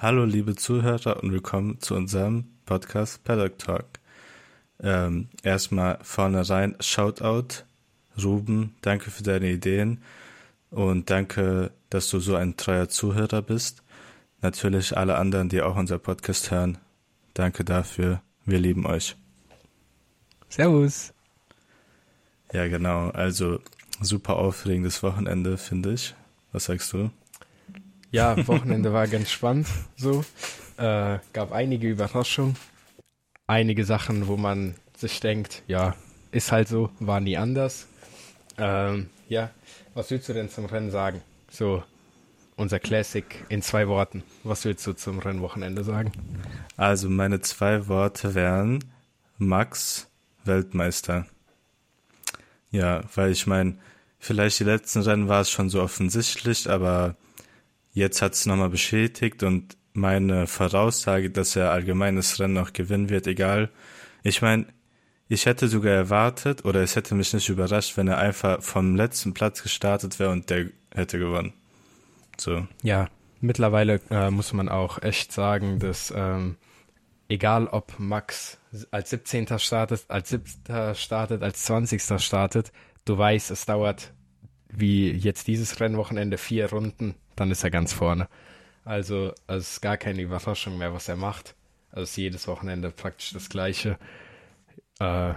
Hallo liebe Zuhörer und willkommen zu unserem Podcast Paddock Talk. Ähm, erstmal vornherein Shoutout, Ruben, danke für deine Ideen und danke, dass du so ein treuer Zuhörer bist. Natürlich alle anderen, die auch unser Podcast hören, danke dafür. Wir lieben euch. Servus. Ja, genau. Also super aufregendes Wochenende, finde ich. Was sagst du? Ja, Wochenende war ganz spannend. So äh, gab einige Überraschungen, einige Sachen, wo man sich denkt, ja, ist halt so, war nie anders. Ähm, ja, was willst du denn zum Rennen sagen? So unser Classic in zwei Worten. Was willst du zum Rennwochenende sagen? Also meine zwei Worte wären Max Weltmeister. Ja, weil ich meine, vielleicht die letzten Rennen war es schon so offensichtlich, aber jetzt hat es nochmal bestätigt und meine Voraussage, dass er allgemeines Rennen noch gewinnen wird, egal. Ich meine, ich hätte sogar erwartet oder es hätte mich nicht überrascht, wenn er einfach vom letzten Platz gestartet wäre und der hätte gewonnen. So. Ja, mittlerweile äh, muss man auch echt sagen, dass ähm, egal ob Max als 17. startet, als 7. startet, als 20. startet, du weißt, es dauert wie jetzt dieses Rennwochenende vier Runden, dann ist er ganz vorne. Also es ist gar keine Überraschung mehr, was er macht. Also es ist jedes Wochenende praktisch das gleiche. Äh,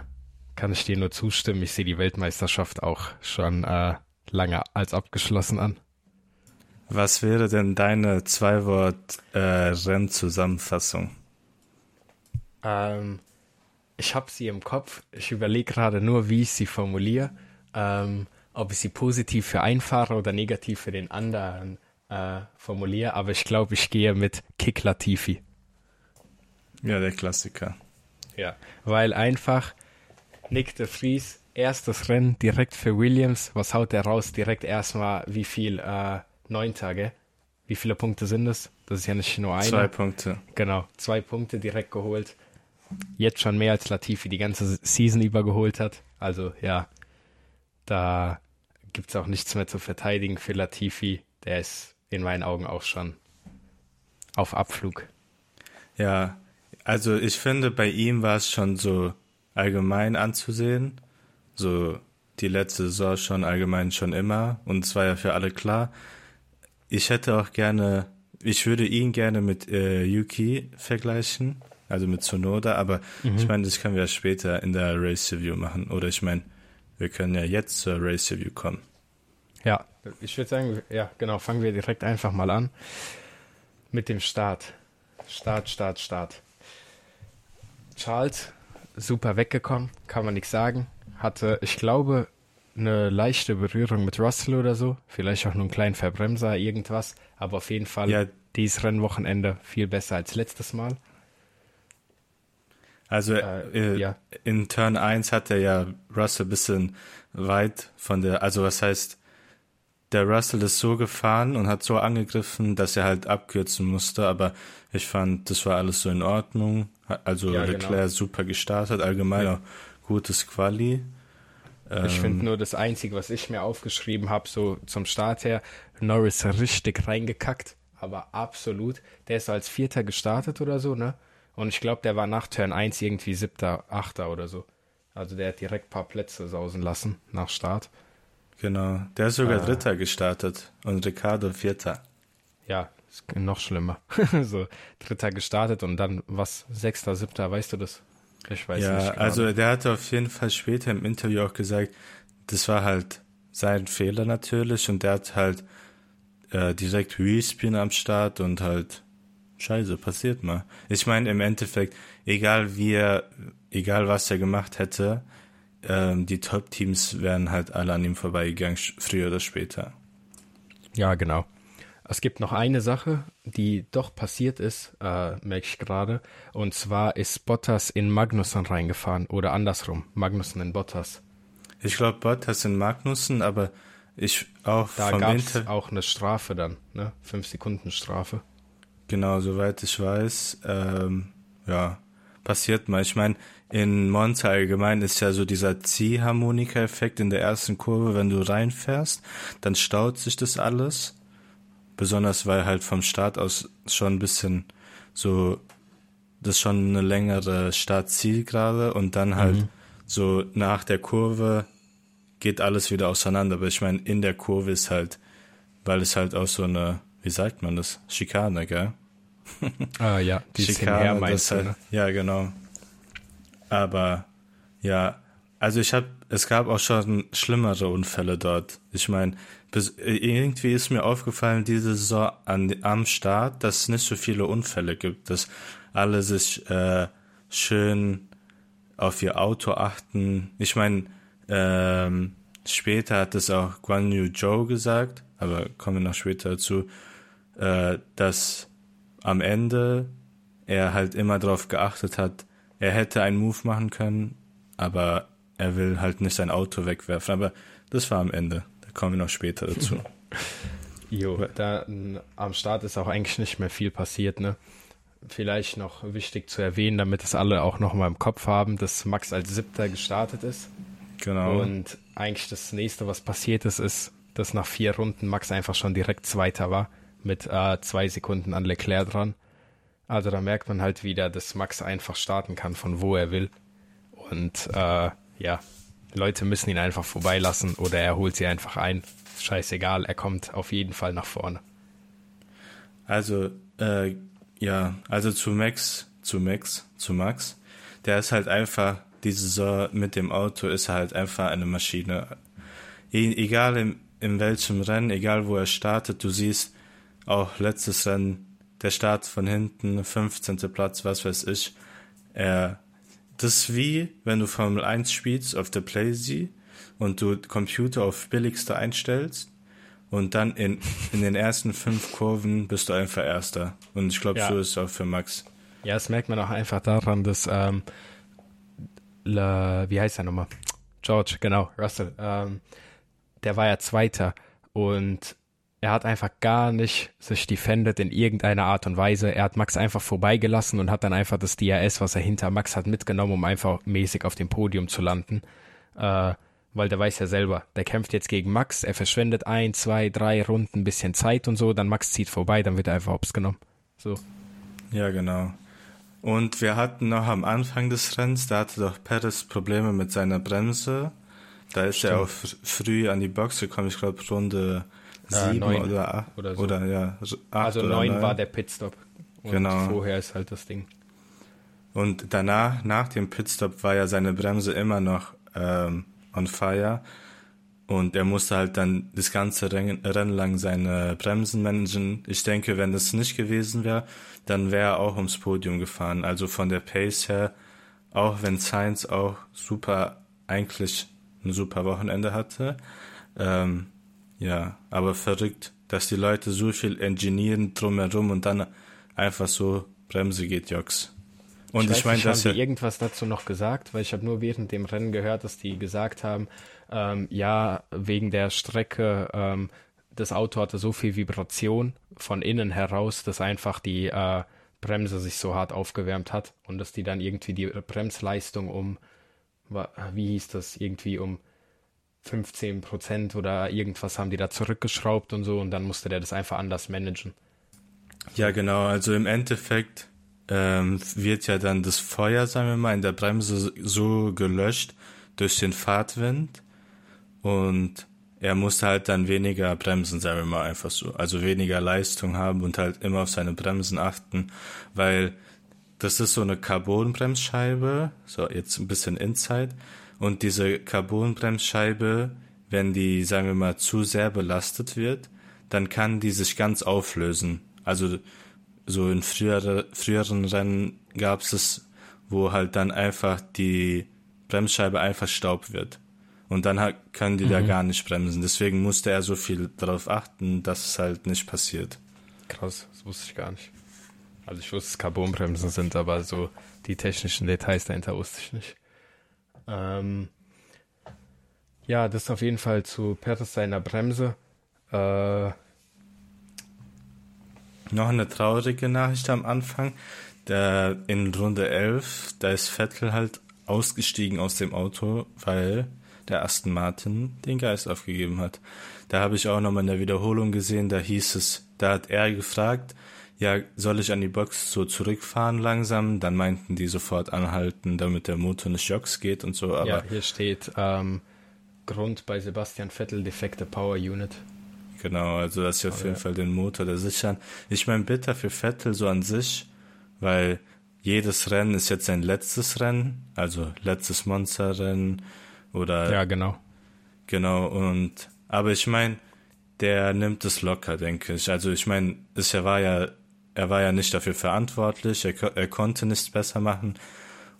kann ich dir nur zustimmen. Ich sehe die Weltmeisterschaft auch schon äh, lange als abgeschlossen an. Was wäre denn deine Zwei-Wort-Rennzusammenfassung? Äh, ähm, ich habe sie im Kopf. Ich überlege gerade nur, wie ich sie formuliere. Ähm, ob ich sie positiv für einen Fahrer oder negativ für den anderen äh, formuliere. Aber ich glaube, ich gehe mit Kick Latifi. Ja, der Klassiker. Ja, weil einfach Nick de Vries, erstes Rennen direkt für Williams. Was haut er raus? Direkt erstmal, wie viel? Äh, neun Tage. Wie viele Punkte sind das? Das ist ja nicht nur eine. Zwei Punkte. Genau, zwei Punkte direkt geholt. Jetzt schon mehr als Latifi die ganze Season über geholt hat. Also ja, da gibt es auch nichts mehr zu verteidigen für Latifi. Der ist in meinen Augen auch schon auf Abflug. Ja, also ich finde, bei ihm war es schon so allgemein anzusehen. So die letzte Saison schon allgemein schon immer. Und es war ja für alle klar. Ich hätte auch gerne, ich würde ihn gerne mit äh, Yuki vergleichen, also mit Sonoda, aber mhm. ich meine, das können wir später in der Race Review machen. Oder ich meine, wir können ja jetzt zur Race Review kommen. Ja, ich würde sagen, ja, genau, fangen wir direkt einfach mal an mit dem Start. Start, Start, Start. Charles, super weggekommen, kann man nichts sagen. Hatte, ich glaube, eine leichte Berührung mit Russell oder so. Vielleicht auch nur einen kleinen Verbremser, irgendwas. Aber auf jeden Fall ja. dieses Rennwochenende viel besser als letztes Mal. Also äh, äh, ja. in Turn 1 hat er ja Russell ein bisschen weit von der, also was heißt, der Russell ist so gefahren und hat so angegriffen, dass er halt abkürzen musste, aber ich fand, das war alles so in Ordnung. Also ja, Leclerc genau. super gestartet, allgemein ja. auch gutes Quali. Ich ähm, finde nur das Einzige, was ich mir aufgeschrieben habe, so zum Start her, Norris richtig reingekackt, aber absolut. Der ist als Vierter gestartet oder so, ne? Und ich glaube, der war nach Turn 1 irgendwie Siebter, Achter oder so. Also der hat direkt ein paar Plätze sausen lassen nach Start. Genau, der ist sogar äh, Dritter gestartet und Ricardo Vierter. Ja, ist noch schlimmer. so, Dritter gestartet und dann was, Sechster, Siebter, weißt du das? Ich weiß ja, nicht. Ja, also der hatte auf jeden Fall später im Interview auch gesagt, das war halt sein Fehler natürlich und der hat halt äh, direkt Respin am Start und halt Scheiße, passiert mal. Ich meine, im Endeffekt, egal wie er, egal was er gemacht hätte, ähm, die Top-Teams wären halt alle an ihm vorbeigegangen, früher oder später. Ja, genau. Es gibt noch eine Sache, die doch passiert ist, äh, merke ich gerade. Und zwar ist Bottas in Magnussen reingefahren oder andersrum, Magnussen in Bottas. Ich glaube Bottas in Magnussen, aber ich auch Da gab es auch eine Strafe dann, ne? Fünf Sekunden Strafe. Genau, soweit ich weiß. Ähm, ja, passiert mal. Ich meine, in Monza allgemein ist ja so dieser Ziehharmonika-Effekt in der ersten Kurve, wenn du reinfährst, dann staut sich das alles besonders weil halt vom Start aus schon ein bisschen so, das ist schon eine längere Startzielgerade und dann halt mhm. so nach der Kurve geht alles wieder auseinander. Aber ich meine, in der Kurve ist halt, weil es halt auch so eine, wie sagt man das? Schikane, gell? Ah ja, die Schikane, das halt, ne? Ja, genau. Aber ja, also ich habe, es gab auch schon schlimmere Unfälle dort. Ich meine, irgendwie ist mir aufgefallen diese Saison an, am Start, dass es nicht so viele Unfälle gibt, dass alle sich äh, schön auf ihr Auto achten. Ich meine, ähm, später hat es auch Guan Yu Zhou gesagt, aber kommen wir noch später dazu, äh, dass am Ende er halt immer darauf geachtet hat, er hätte einen Move machen können, aber er will halt nicht sein Auto wegwerfen. Aber das war am Ende. Da kommen wir noch später dazu. jo, da am Start ist auch eigentlich nicht mehr viel passiert, ne? Vielleicht noch wichtig zu erwähnen, damit es alle auch noch mal im Kopf haben, dass Max als Siebter gestartet ist. Genau. Und eigentlich das nächste, was passiert ist, ist, dass nach vier Runden Max einfach schon direkt Zweiter war, mit äh, zwei Sekunden an Leclerc dran. Also da merkt man halt wieder, dass Max einfach starten kann, von wo er will. Und äh, ja, Leute müssen ihn einfach vorbeilassen oder er holt sie einfach ein. Scheißegal, er kommt auf jeden Fall nach vorne. Also, äh, ja, also zu Max, zu Max, zu Max, der ist halt einfach, diese Saison mit dem Auto ist halt einfach eine Maschine. E egal in, in welchem Rennen, egal wo er startet, du siehst auch letztes Rennen, der Start von hinten, 15. Platz, was weiß ich, er das ist wie, wenn du Formel 1 spielst auf der Playsee und du Computer auf billigste einstellst und dann in, in den ersten fünf Kurven bist du einfach Erster. Und ich glaube, ja. so ist es auch für Max. Ja, das merkt man auch einfach daran, dass, ähm, Le, wie heißt er nochmal? George, genau, Russell. Ähm, der war ja Zweiter und er hat einfach gar nicht sich defended in irgendeiner Art und Weise. Er hat Max einfach vorbeigelassen und hat dann einfach das DRS, was er hinter Max hat, mitgenommen, um einfach mäßig auf dem Podium zu landen. Äh, weil der weiß ja selber, der kämpft jetzt gegen Max, er verschwendet ein, zwei, drei Runden ein bisschen Zeit und so, dann Max zieht vorbei, dann wird er einfach hops genommen. So. Ja, genau. Und wir hatten noch am Anfang des Rennens, da hatte doch Perez Probleme mit seiner Bremse. Da ist Stimmt. er auch früh an die Box gekommen, ich glaube Runde sieben neun oder acht. Oder, so. oder ja, acht Also neun war der Pitstop. Und genau. vorher ist halt das Ding. Und danach, nach dem Pitstop, war ja seine Bremse immer noch ähm, on fire. Und er musste halt dann das ganze Rennen, Rennen lang seine Bremsen managen. Ich denke, wenn das nicht gewesen wäre, dann wäre er auch ums Podium gefahren. Also von der Pace her, auch wenn Sainz auch super, eigentlich ein super Wochenende hatte, ähm, ja, aber verrückt, dass die Leute so viel ingenieren drumherum und dann einfach so Bremse geht, Jox. Und ich, ich meine, dass haben die irgendwas dazu noch gesagt, weil ich habe nur während dem Rennen gehört, dass die gesagt haben, ähm, ja, wegen der Strecke, ähm, das Auto hatte so viel Vibration von innen heraus, dass einfach die äh, Bremse sich so hart aufgewärmt hat und dass die dann irgendwie die Bremsleistung um, wie hieß das, irgendwie um 15 Prozent oder irgendwas haben die da zurückgeschraubt und so und dann musste der das einfach anders managen. Ja, genau. Also im Endeffekt ähm, wird ja dann das Feuer, sagen wir mal, in der Bremse so gelöscht durch den Fahrtwind und er musste halt dann weniger bremsen, sagen wir mal einfach so. Also weniger Leistung haben und halt immer auf seine Bremsen achten, weil das ist so eine Carbonbremsscheibe, so jetzt ein bisschen Inside und diese Carbonbremsscheibe, wenn die, sagen wir mal, zu sehr belastet wird, dann kann die sich ganz auflösen. Also so in frühere, früheren Rennen gab es es, wo halt dann einfach die Bremsscheibe einfach Staub wird. Und dann können die mhm. da gar nicht bremsen. Deswegen musste er so viel darauf achten, dass es halt nicht passiert. Krass, das wusste ich gar nicht. Also ich wusste, dass Carbonbremsen sind, aber so die technischen Details dahinter wusste ich nicht. Ähm, ja, das ist auf jeden Fall zu Perez seiner Bremse. Äh, noch eine traurige Nachricht am Anfang. Der, in Runde 11, da ist Vettel halt ausgestiegen aus dem Auto, weil der Aston Martin den Geist aufgegeben hat. Da habe ich auch nochmal in der Wiederholung gesehen, da hieß es, da hat er gefragt, ja, soll ich an die Box so zurückfahren langsam? Dann meinten die sofort anhalten, damit der Motor nicht jocks geht und so. Aber ja, hier steht ähm, Grund bei Sebastian Vettel defekte Power Unit. Genau, also dass sie auf jeden Fall den Motor da sichern. Ich meine, bitter für Vettel so an sich, weil jedes Rennen ist jetzt sein letztes Rennen, also letztes Monsterrennen oder. Ja, genau. Genau, und, aber ich meine, der nimmt es locker, denke ich. Also ich meine, es war ja, er war ja nicht dafür verantwortlich, er, er konnte nichts besser machen.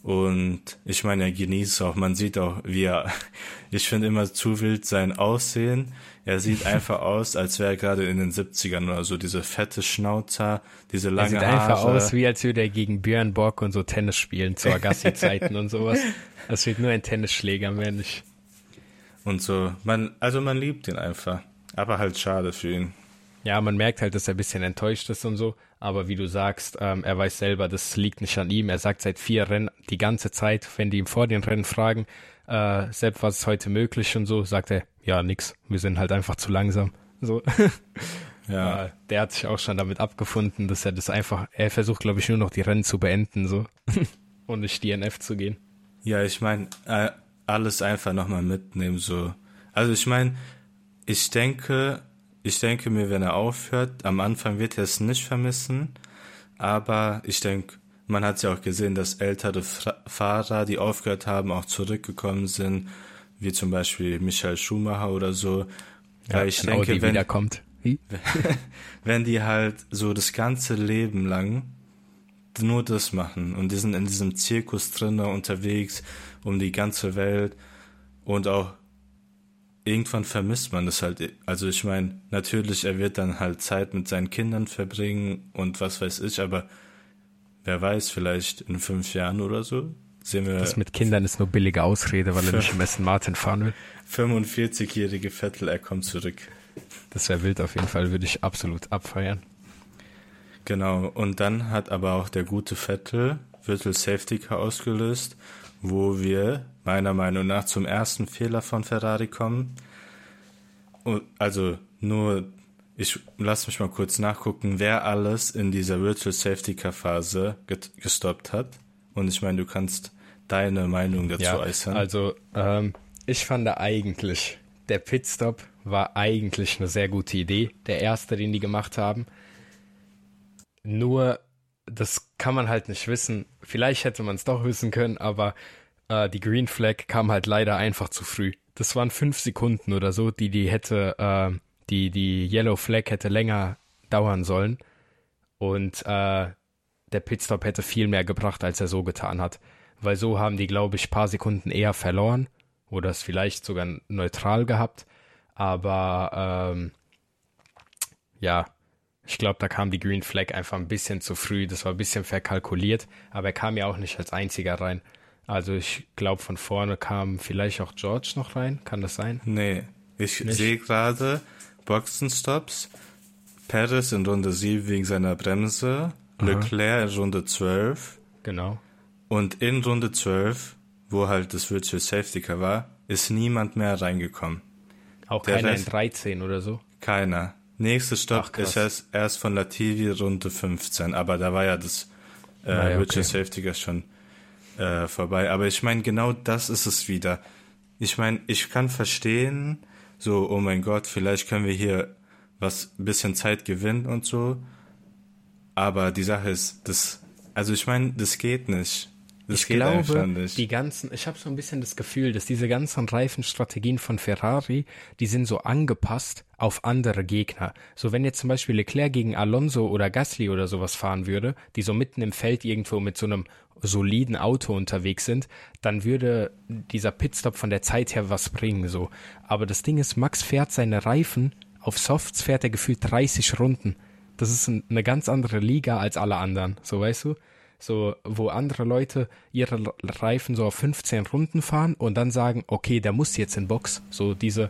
Und ich meine, er genießt es auch. Man sieht auch, wie er, ich finde immer zu wild sein Aussehen. Er sieht einfach aus, als wäre er gerade in den 70ern oder so. Diese fette Schnauzer, diese lange Haare. Er sieht Haare. einfach aus, wie als würde er gegen Björn Borg und so Tennis spielen zu Agassi-Zeiten und sowas. Das wird nur ein Tennisschläger, mehr nicht. Und so, man, also man liebt ihn einfach. Aber halt schade für ihn. Ja, man merkt halt, dass er ein bisschen enttäuscht ist und so. Aber wie du sagst, ähm, er weiß selber, das liegt nicht an ihm. Er sagt seit vier Rennen die ganze Zeit, wenn die ihm vor den Rennen fragen, äh, selbst was ist heute möglich und so, sagt er, ja, nix. Wir sind halt einfach zu langsam. So. ja. Äh, der hat sich auch schon damit abgefunden, dass er das einfach, er versucht, glaube ich, nur noch die Rennen zu beenden, so. und nicht DNF zu gehen. Ja, ich meine, äh, alles einfach nochmal mitnehmen, so. Also ich meine, ich denke, ich denke mir, wenn er aufhört, am Anfang wird er es nicht vermissen, aber ich denke, man hat ja auch gesehen, dass ältere Fahrer, die aufgehört haben, auch zurückgekommen sind, wie zum Beispiel Michael Schumacher oder so. Ja, ich denke, Audi wenn, wiederkommt. Wie? wenn die halt so das ganze Leben lang nur das machen und die sind in diesem Zirkus drinnen unterwegs um die ganze Welt und auch irgendwann vermisst man das halt. Also ich meine, natürlich, er wird dann halt Zeit mit seinen Kindern verbringen und was weiß ich, aber wer weiß, vielleicht in fünf Jahren oder so sehen wir. Das mit Kindern ist nur billige Ausrede, weil er nicht im Essen Martin fahren will. 45-jährige Vettel, er kommt zurück. Das wäre wild auf jeden Fall, würde ich absolut abfeiern. Genau, und dann hat aber auch der gute Vettel Virtual Safety Car ausgelöst, wo wir meiner Meinung nach zum ersten Fehler von Ferrari kommen. Also nur, ich lass mich mal kurz nachgucken, wer alles in dieser Virtual Safety Car Phase gestoppt hat. Und ich meine, du kannst deine Meinung dazu ja, äußern. Also ähm, ich fand eigentlich, der Pitstop war eigentlich eine sehr gute Idee, der erste, den die gemacht haben. Nur, das kann man halt nicht wissen. Vielleicht hätte man es doch wissen können, aber äh, die Green Flag kam halt leider einfach zu früh. Das waren fünf Sekunden oder so, die die hätte, äh, die die Yellow Flag hätte länger dauern sollen. Und äh, der Pitstop hätte viel mehr gebracht, als er so getan hat. Weil so haben die, glaube ich, paar Sekunden eher verloren oder es vielleicht sogar neutral gehabt. Aber ähm, ja, ich glaube, da kam die Green Flag einfach ein bisschen zu früh. Das war ein bisschen verkalkuliert, aber er kam ja auch nicht als einziger rein. Also ich glaube, von vorne kam vielleicht auch George noch rein. Kann das sein? Nee, ich sehe gerade Boxenstops. Perez in Runde 7 wegen seiner Bremse. Aha. Leclerc in Runde 12. Genau. Und in Runde 12, wo halt das Virtual Safety Car war, ist niemand mehr reingekommen. Auch Der keiner Rest, in 13 oder so? Keiner. Nächster Stopp Ach, ist erst, erst von Lativi Runde 15, aber da war ja das äh, naja, Virtual okay. Safety Car schon äh, vorbei. Aber ich meine, genau das ist es wieder. Ich meine, ich kann verstehen, so, oh mein Gott, vielleicht können wir hier was bisschen Zeit gewinnen und so. Aber die Sache ist, das, also ich meine, das geht nicht. Das ich glaube, die ganzen, ich habe so ein bisschen das Gefühl, dass diese ganzen Reifenstrategien von Ferrari, die sind so angepasst auf andere Gegner. So wenn jetzt zum Beispiel Leclerc gegen Alonso oder Gasly oder sowas fahren würde, die so mitten im Feld irgendwo mit so einem soliden Auto unterwegs sind, dann würde dieser Pitstop von der Zeit her was bringen, so. Aber das Ding ist, Max fährt seine Reifen, auf Softs fährt er gefühlt 30 Runden. Das ist eine ganz andere Liga als alle anderen, so weißt du? So, wo andere Leute ihre Reifen so auf 15 Runden fahren und dann sagen, okay, der muss jetzt in Box. So diese,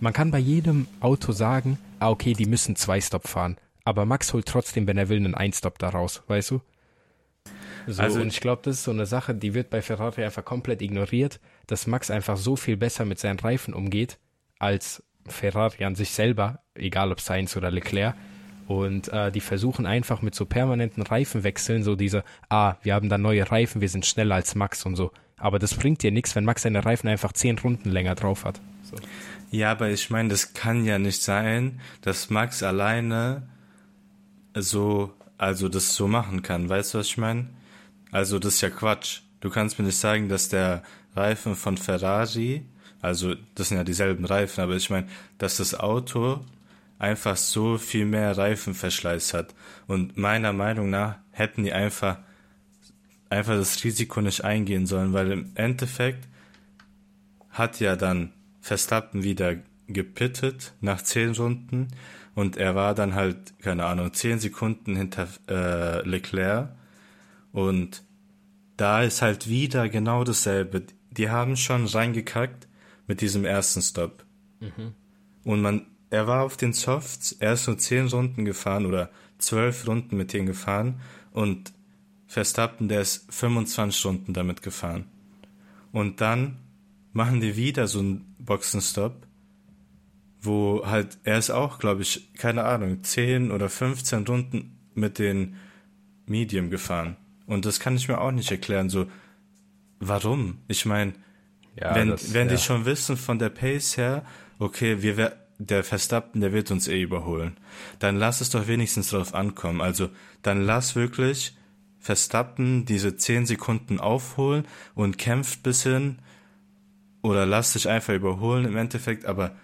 man kann bei jedem Auto sagen, ah, okay, die müssen zwei Stop fahren. Aber Max holt trotzdem, wenn er will, einen Einstop daraus, weißt du? So, also, und ich glaube, das ist so eine Sache, die wird bei Ferrari einfach komplett ignoriert, dass Max einfach so viel besser mit seinen Reifen umgeht, als Ferrari an sich selber, egal ob Sainz oder Leclerc. Und äh, die versuchen einfach mit so permanenten Reifenwechseln, so diese, ah, wir haben da neue Reifen, wir sind schneller als Max und so. Aber das bringt dir nichts, wenn Max seine Reifen einfach zehn Runden länger drauf hat. So. Ja, aber ich meine, das kann ja nicht sein, dass Max alleine so, also das so machen kann. Weißt du, was ich meine? Also das ist ja Quatsch. Du kannst mir nicht sagen, dass der Reifen von Ferrari, also das sind ja dieselben Reifen, aber ich meine, dass das Auto einfach so viel mehr Reifenverschleiß hat. Und meiner Meinung nach hätten die einfach, einfach das Risiko nicht eingehen sollen, weil im Endeffekt hat ja dann Verstappen wieder gepittet nach zehn Runden und er war dann halt, keine Ahnung, zehn Sekunden hinter äh, Leclerc und da ist halt wieder genau dasselbe. Die haben schon reingekackt mit diesem ersten Stop. Mhm. Und man, er war auf den Softs, er ist nur zehn Runden gefahren oder zwölf Runden mit denen gefahren und Verstappen, der ist 25 Runden damit gefahren. Und dann machen die wieder so einen Boxenstopp, wo halt, er ist auch, glaube ich, keine Ahnung, 10 oder 15 Runden mit den Medium gefahren. Und das kann ich mir auch nicht erklären, so, warum? Ich meine, ja, wenn, das, wenn ja. die schon wissen von der Pace her, okay, wir, der Verstappen, der wird uns eh überholen, dann lass es doch wenigstens drauf ankommen. Also, dann lass wirklich Verstappen diese 10 Sekunden aufholen und kämpft bis hin oder lass dich einfach überholen im Endeffekt, aber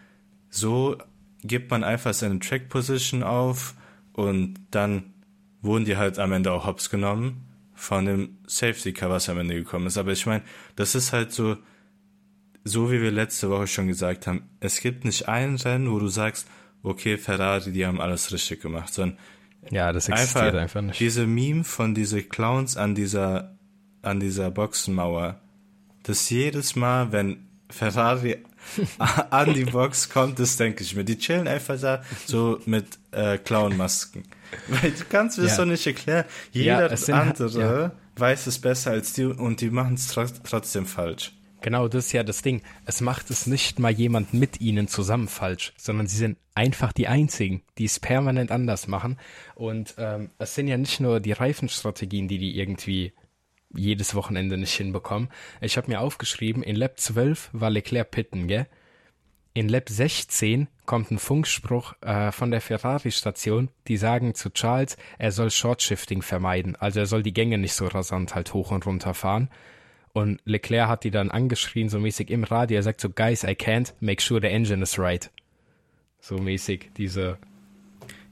so gibt man einfach seine Track Position auf und dann wurden die halt am Ende auch hops genommen von dem Safety Car, was am Ende gekommen ist. Aber ich meine, das ist halt so, so wie wir letzte Woche schon gesagt haben, es gibt nicht ein Rennen, wo du sagst, okay, Ferrari, die haben alles richtig gemacht, sondern ja, das existiert einfach, einfach nicht. Diese Meme von diese Clowns an dieser, an dieser Boxenmauer, dass jedes Mal, wenn Ferrari an die Box kommt, das denke ich mir. Die chillen einfach da so mit äh, Clownmasken. Weil du kannst mir ja. das doch nicht erklären. Jeder ja, andere ja. weiß es besser als die und die machen es tr trotzdem falsch. Genau, das ist ja das Ding. Es macht es nicht mal jemand mit ihnen zusammen falsch, sondern sie sind einfach die Einzigen, die es permanent anders machen. Und ähm, es sind ja nicht nur die Reifenstrategien, die die irgendwie jedes Wochenende nicht hinbekommen. Ich habe mir aufgeschrieben, in Lab 12 war Leclerc pitten, gell? In Lab 16 kommt ein Funkspruch äh, von der Ferrari-Station, die sagen zu Charles, er soll Short-Shifting vermeiden, also er soll die Gänge nicht so rasant halt hoch und runter fahren. Und Leclerc hat die dann angeschrien, so mäßig im Radio, er sagt so, Guys, I can't, make sure the engine is right. So mäßig, diese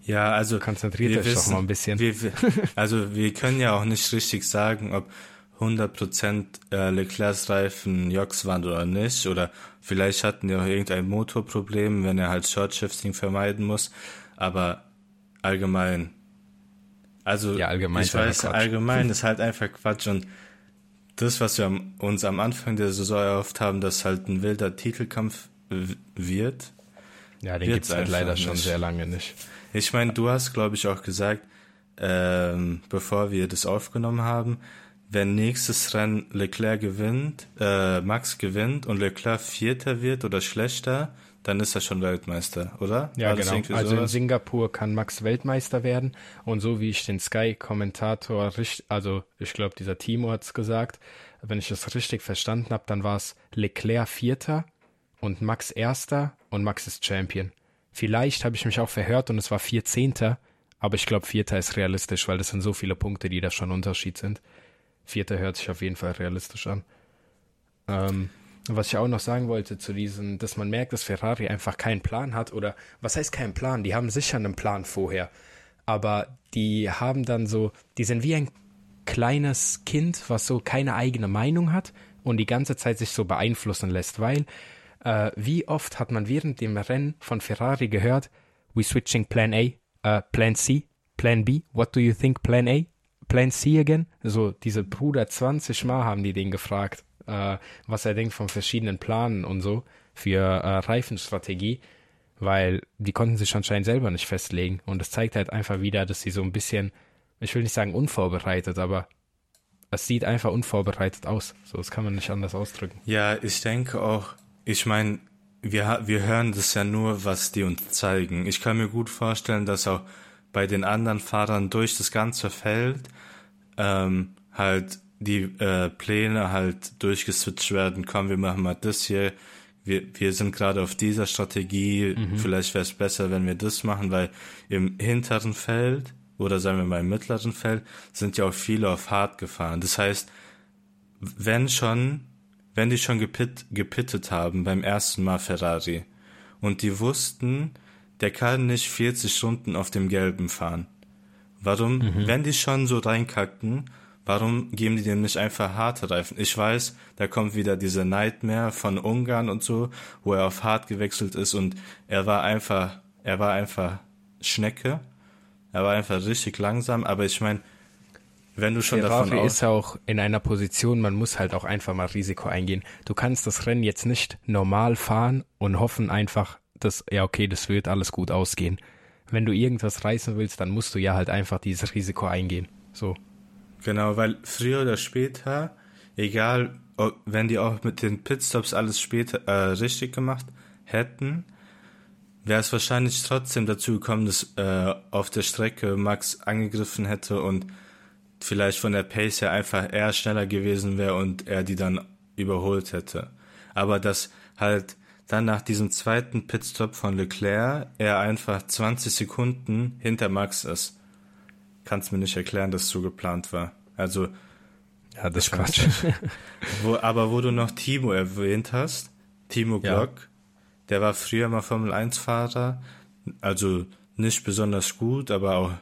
ja, also konzentriert euch doch mal ein bisschen. Wir, also wir können ja auch nicht richtig sagen, ob 100% äh, Leclercs Reifen Jox waren oder nicht. Oder vielleicht hatten die auch irgendein Motorproblem, wenn er halt Short Shifting vermeiden muss. Aber allgemein. Also ja, allgemein ich weiß, allgemein ist halt einfach Quatsch. Und das, was wir uns am Anfang der Saison erhofft haben, dass halt ein wilder Titelkampf wird. Ja, den gibt's halt leider nicht. schon sehr lange nicht. Ich meine, du hast, glaube ich, auch gesagt, ähm, bevor wir das aufgenommen haben, wenn nächstes Rennen Leclerc gewinnt, äh, Max gewinnt und Leclerc Vierter wird oder schlechter, dann ist er schon Weltmeister, oder? Ja, genau. Also in Singapur kann Max Weltmeister werden und so wie ich den Sky-Kommentator, also ich glaube, dieser Timo hat's gesagt, wenn ich das richtig verstanden habe, dann war es Leclerc Vierter und Max Erster und Max ist Champion. Vielleicht habe ich mich auch verhört und es war Vierzehnter, aber ich glaube, Vierter ist realistisch, weil das sind so viele Punkte, die da schon Unterschied sind. Vierter hört sich auf jeden Fall realistisch an. Ähm, was ich auch noch sagen wollte zu diesen, dass man merkt, dass Ferrari einfach keinen Plan hat oder was heißt keinen Plan? Die haben sicher einen Plan vorher, aber die haben dann so, die sind wie ein kleines Kind, was so keine eigene Meinung hat und die ganze Zeit sich so beeinflussen lässt, weil äh, wie oft hat man während dem Rennen von Ferrari gehört, we switching Plan A, uh, Plan C, Plan B, what do you think Plan A, Plan C again? So diese Bruder 20 Mal haben die den gefragt, äh, was er denkt von verschiedenen Planen und so für äh, Reifenstrategie, weil die konnten sich anscheinend selber nicht festlegen und es zeigt halt einfach wieder, dass sie so ein bisschen, ich will nicht sagen unvorbereitet, aber es sieht einfach unvorbereitet aus. So, das kann man nicht anders ausdrücken. Ja, ich denke auch, ich meine, wir, wir hören das ja nur, was die uns zeigen. Ich kann mir gut vorstellen, dass auch bei den anderen Fahrern durch das ganze Feld ähm, halt die äh, Pläne halt durchgeswitcht werden. Komm, wir machen mal das hier. Wir, wir sind gerade auf dieser Strategie. Mhm. Vielleicht wäre es besser, wenn wir das machen, weil im hinteren Feld oder sagen wir mal im mittleren Feld sind ja auch viele auf hart gefahren. Das heißt, wenn schon, wenn die schon gepit, gepittet haben beim ersten Mal Ferrari und die wussten, der kann nicht 40 Stunden auf dem Gelben fahren. Warum, mhm. wenn die schon so reinkacken, warum geben die dem nicht einfach harte Reifen? Ich weiß, da kommt wieder diese Nightmare von Ungarn und so, wo er auf hart gewechselt ist und er war einfach, er war einfach Schnecke. Er war einfach richtig langsam, aber ich meine, wenn du schon Ferrari davon aus ist auch in einer Position, man muss halt auch einfach mal Risiko eingehen. Du kannst das Rennen jetzt nicht normal fahren und hoffen einfach, dass, ja, okay, das wird alles gut ausgehen. Wenn du irgendwas reißen willst, dann musst du ja halt einfach dieses Risiko eingehen. So. Genau, weil früher oder später, egal, wenn die auch mit den Pitstops alles später äh, richtig gemacht hätten, wäre es wahrscheinlich trotzdem dazu gekommen, dass äh, auf der Strecke Max angegriffen hätte und vielleicht von der Pace her einfach eher schneller gewesen wäre und er die dann überholt hätte. Aber dass halt dann nach diesem zweiten Pitstop von Leclerc er einfach 20 Sekunden hinter Max ist. Kannst mir nicht erklären, dass es so geplant war. Also. Ja, das ist Quatsch. wo, aber wo du noch Timo erwähnt hast, Timo Glock, ja. der war früher mal Formel 1 Fahrer, also nicht besonders gut, aber auch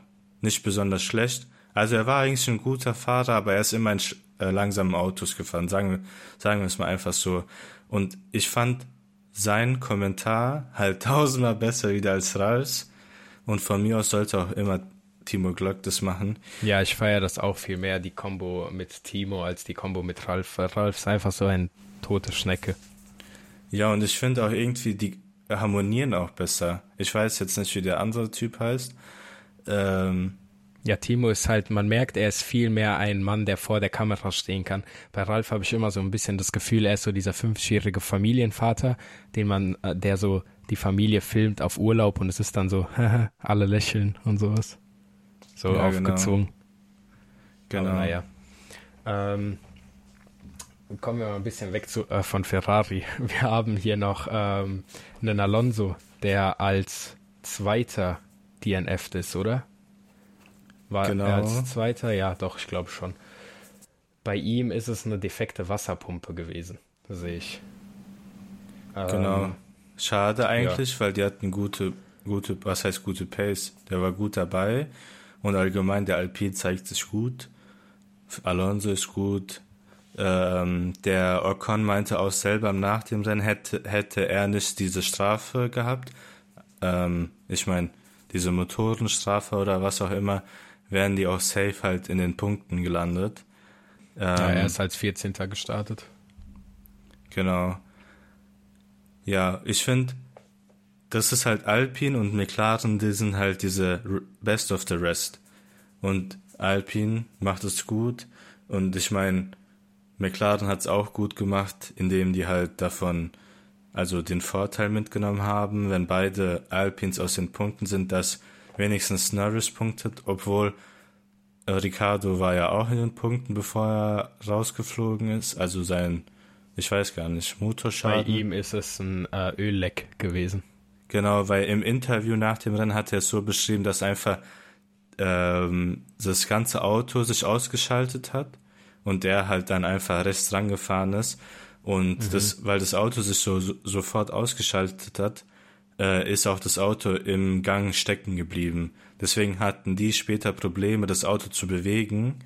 nicht besonders schlecht. Also er war eigentlich ein guter Fahrer, aber er ist immer in äh, langsamen Autos gefahren, sagen wir, sagen wir es mal einfach so. Und ich fand, sein Kommentar halt tausendmal besser wieder als Ralfs. Und von mir aus sollte auch immer Timo Glock das machen. Ja, ich feiere das auch viel mehr, die Combo mit Timo, als die Combo mit Ralf. Ralf ist einfach so ein tote Schnecke. Ja, und ich finde auch irgendwie, die harmonieren auch besser. Ich weiß jetzt nicht, wie der andere Typ heißt. Ähm, ja, Timo ist halt, man merkt, er ist viel mehr ein Mann, der vor der Kamera stehen kann. Bei Ralf habe ich immer so ein bisschen das Gefühl, er ist so dieser fünfjährige Familienvater, den man, äh, der so die Familie filmt auf Urlaub und es ist dann so, alle lächeln und sowas. So ja, genau. aufgezogen. Genau. genau. naja. Ähm, kommen wir mal ein bisschen weg zu, äh, von Ferrari. Wir haben hier noch ähm, einen Alonso, der als zweiter DNF ist, oder? War genau. er als Zweiter? Ja, doch, ich glaube schon. Bei ihm ist es eine defekte Wasserpumpe gewesen, sehe ich. Genau. Ähm, Schade eigentlich, ja. weil die hatten gute, gute, was heißt gute Pace? Der war gut dabei und allgemein der Alpine zeigt sich gut. Alonso ist gut. Ähm, der Ocon meinte auch selber nach dem Rennen hätte, hätte er nicht diese Strafe gehabt. Ähm, ich meine, diese Motorenstrafe oder was auch immer, wären die auch safe halt in den Punkten gelandet. Ähm, ja, er ist als 14. gestartet. Genau. Ja, ich finde, das ist halt Alpine und McLaren, die sind halt diese Best of the Rest. Und Alpine macht es gut. Und ich meine, McLaren hat es auch gut gemacht, indem die halt davon, also den Vorteil mitgenommen haben, wenn beide Alpines aus den Punkten sind, dass wenigstens Norris punktet, obwohl äh, Ricardo war ja auch in den Punkten, bevor er rausgeflogen ist. Also sein, ich weiß gar nicht, Motorschaden. Bei ihm ist es ein äh, Ölleck gewesen. Genau, weil im Interview nach dem Rennen hat er es so beschrieben, dass einfach ähm, das ganze Auto sich ausgeschaltet hat und der halt dann einfach rechts rangefahren ist. Und mhm. das, weil das Auto sich so, so sofort ausgeschaltet hat, äh, ist auch das Auto im Gang stecken geblieben. Deswegen hatten die später Probleme, das Auto zu bewegen,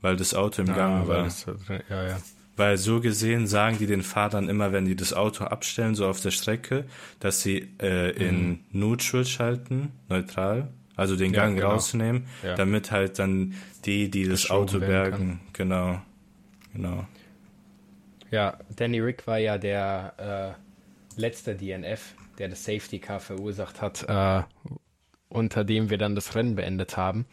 weil das Auto im ah, Gang war. Das, ja, ja. Weil so gesehen sagen die den Fahrern immer, wenn die das Auto abstellen, so auf der Strecke, dass sie äh, in mhm. Neutral schalten, neutral, also den Gang genau. rausnehmen, ja. damit halt dann die, die das Auto bergen, genau, genau. Ja, Danny Rick war ja der äh, letzte DNF, der das Safety Car verursacht hat, äh, unter dem wir dann das Rennen beendet haben.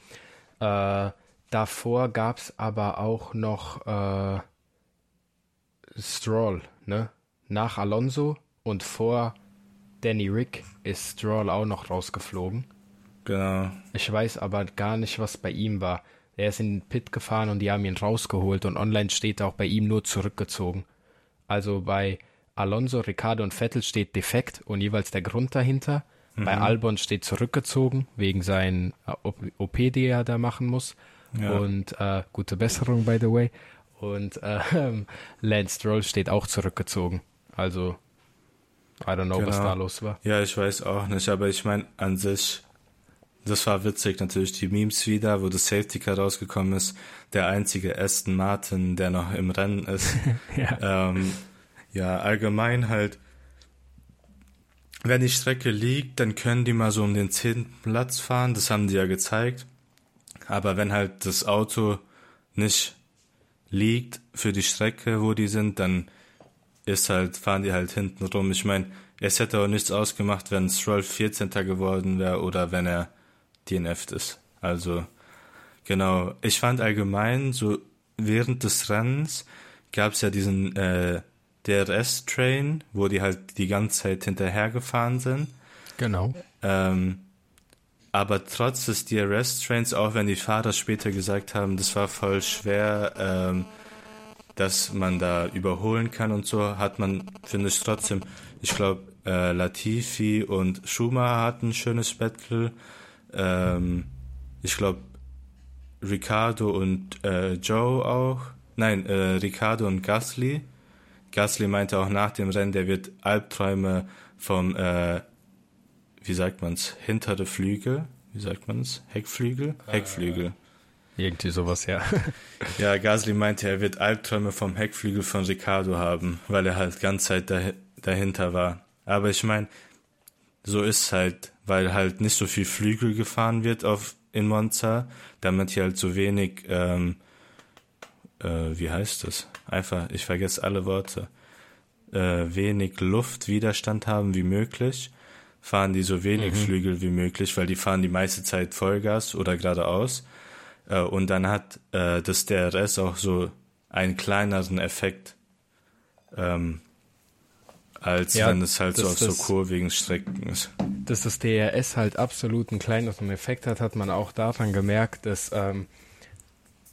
Äh, davor gab es aber auch noch äh, Stroll, ne? Nach Alonso und vor Danny Rick ist Stroll auch noch rausgeflogen. Genau. Ich weiß aber gar nicht, was bei ihm war. Er ist in den Pit gefahren und die haben ihn rausgeholt und online steht auch bei ihm nur zurückgezogen. Also bei Alonso, Ricardo und Vettel steht defekt und jeweils der Grund dahinter. Mhm. Bei Albon steht zurückgezogen wegen seinen äh, OP, die er da machen muss. Ja. Und äh, gute Besserung, by the way. Und äh, Lance Stroll steht auch zurückgezogen. Also, I don't know, genau. was da los war. Ja, ich weiß auch nicht, aber ich meine, an sich, das war witzig, natürlich die Memes wieder, wo das Safety Car rausgekommen ist. Der einzige Aston Martin, der noch im Rennen ist. ja. Ähm, ja, allgemein halt, wenn die Strecke liegt, dann können die mal so um den zehnten Platz fahren, das haben die ja gezeigt. Aber wenn halt das Auto nicht liegt für die Strecke, wo die sind, dann ist halt, fahren die halt hinten rum. Ich meine, es hätte auch nichts ausgemacht, wenn Stroll 14. geworden wäre oder wenn er DNF ist. Also, genau. Ich fand allgemein, so während des Rennens gab es ja diesen äh, DRS-Train, wo die halt die ganze Zeit hinterhergefahren sind. Genau. Ähm, aber trotz des DRS-Trains, auch wenn die Fahrer später gesagt haben, das war voll schwer, ähm, dass man da überholen kann und so, hat man, finde ich trotzdem, ich glaube, äh, Latifi und Schumacher hatten ein schönes Battle. Ähm, ich glaube, Ricardo und äh, Joe auch. Nein, äh, Ricardo und Gasly. Gasly meinte auch nach dem Rennen, der wird Albträume vom äh, wie sagt man's, hintere Flügel, wie sagt man's, Heckflügel, äh, Heckflügel. Irgendwie sowas, ja. ja, Gasly meinte, er wird Albträume vom Heckflügel von Ricardo haben, weil er halt ganz Zeit dah dahinter war. Aber ich meine, so ist halt, weil halt nicht so viel Flügel gefahren wird auf in Monza, damit hier halt so wenig, ähm, äh, wie heißt das? Einfach, ich vergesse alle Worte, äh, wenig Luftwiderstand haben wie möglich fahren die so wenig mhm. Flügel wie möglich, weil die fahren die meiste Zeit Vollgas oder geradeaus. Äh, und dann hat äh, das DRS auch so einen kleineren Effekt, ähm, als ja, wenn es halt so auf so kurvigen Strecken ist. Dass das DRS halt absolut einen kleineren Effekt hat, hat man auch daran gemerkt, dass ähm,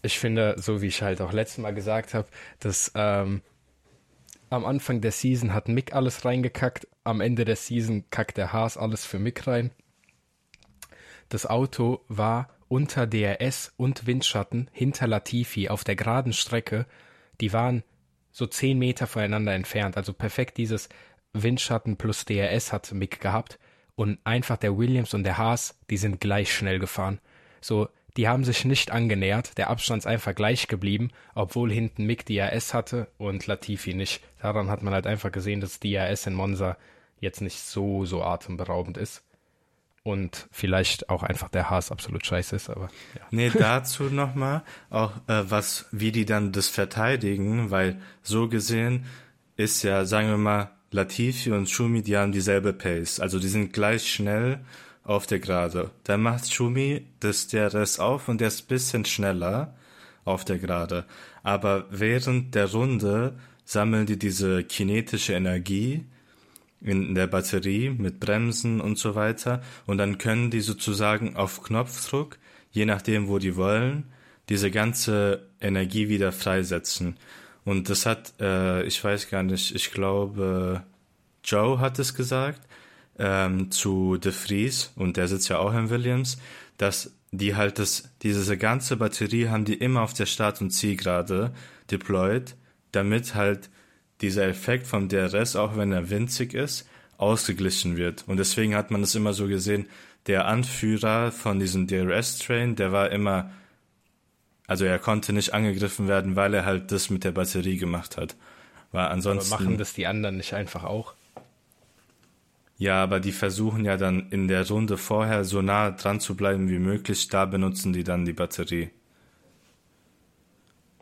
ich finde, so wie ich halt auch letztes Mal gesagt habe, dass ähm, am Anfang der Season hat Mick alles reingekackt, am Ende der Season kackt der Haas alles für Mick rein. Das Auto war unter DRS und Windschatten hinter Latifi auf der geraden Strecke. Die waren so zehn Meter voneinander entfernt. Also perfekt dieses Windschatten plus DRS hat Mick gehabt. Und einfach der Williams und der Haas, die sind gleich schnell gefahren. So, die haben sich nicht angenähert, der Abstand ist einfach gleich geblieben, obwohl hinten Mick DRS hatte und Latifi nicht. Daran hat man halt einfach gesehen, dass DRS in Monza jetzt nicht so, so atemberaubend ist. Und vielleicht auch einfach der Haas absolut scheiße ist, aber ja. Nee, dazu nochmal, auch äh, was, wie die dann das verteidigen, weil so gesehen ist ja, sagen wir mal, Latifi und Schumi, die haben dieselbe Pace. Also die sind gleich schnell auf der Gerade. Dann macht Schumi das DRS auf und der ist bisschen schneller auf der Gerade. Aber während der Runde sammeln die diese kinetische Energie in der Batterie mit Bremsen und so weiter und dann können die sozusagen auf Knopfdruck, je nachdem wo die wollen, diese ganze Energie wieder freisetzen. Und das hat, äh, ich weiß gar nicht, ich glaube, Joe hat es gesagt, ähm, zu De Vries, und der sitzt ja auch in Williams, dass die halt das, diese ganze Batterie haben die immer auf der Start- und Zielgerade deployed, damit halt dieser Effekt vom DRS, auch wenn er winzig ist, ausgeglichen wird. Und deswegen hat man es immer so gesehen, der Anführer von diesem DRS-Train, der war immer, also er konnte nicht angegriffen werden, weil er halt das mit der Batterie gemacht hat. War ansonsten. Aber machen das die anderen nicht einfach auch? Ja, aber die versuchen ja dann in der Runde vorher so nah dran zu bleiben wie möglich. Da benutzen die dann die Batterie.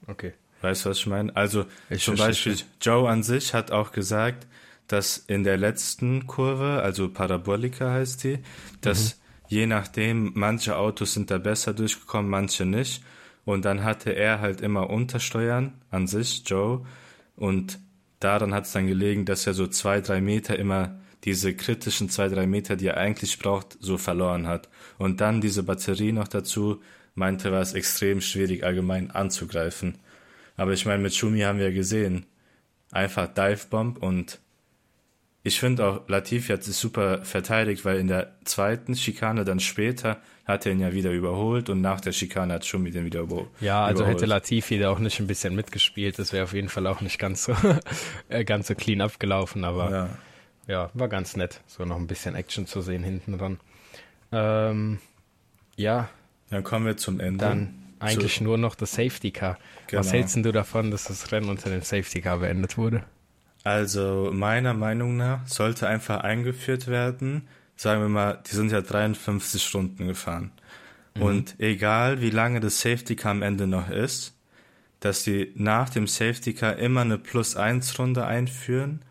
Okay. Weißt du, was ich meine? Also ich zum Beispiel Joe an sich hat auch gesagt, dass in der letzten Kurve, also Parabolika heißt die, dass mhm. je nachdem, manche Autos sind da besser durchgekommen, manche nicht. Und dann hatte er halt immer Untersteuern an sich, Joe. Und daran hat es dann gelegen, dass er so zwei, drei Meter immer diese kritischen zwei, drei Meter, die er eigentlich braucht, so verloren hat. Und dann diese Batterie noch dazu, meinte, war es extrem schwierig, allgemein anzugreifen. Aber ich meine, mit Schumi haben wir gesehen, einfach Divebomb und ich finde auch, Latifi hat sich super verteidigt, weil in der zweiten Schikane dann später hat er ihn ja wieder überholt und nach der Schikane hat Schumi den wieder überholt. Ja, also überholt. hätte Latifi da auch nicht ein bisschen mitgespielt, das wäre auf jeden Fall auch nicht ganz so, äh, ganz so clean abgelaufen, aber ja. Ja. war ganz nett, so noch ein bisschen Action zu sehen hinten dran. Ähm, ja. Dann kommen wir zum Ende. Dann eigentlich zu, nur noch das Safety Car. Genau. Was hältst du davon, dass das Rennen unter dem Safety Car beendet wurde? Also meiner Meinung nach sollte einfach eingeführt werden. Sagen wir mal, die sind ja 53 Stunden gefahren. Mhm. Und egal wie lange das Safety Car am Ende noch ist, dass die nach dem Safety Car immer eine Plus-1-Runde einführen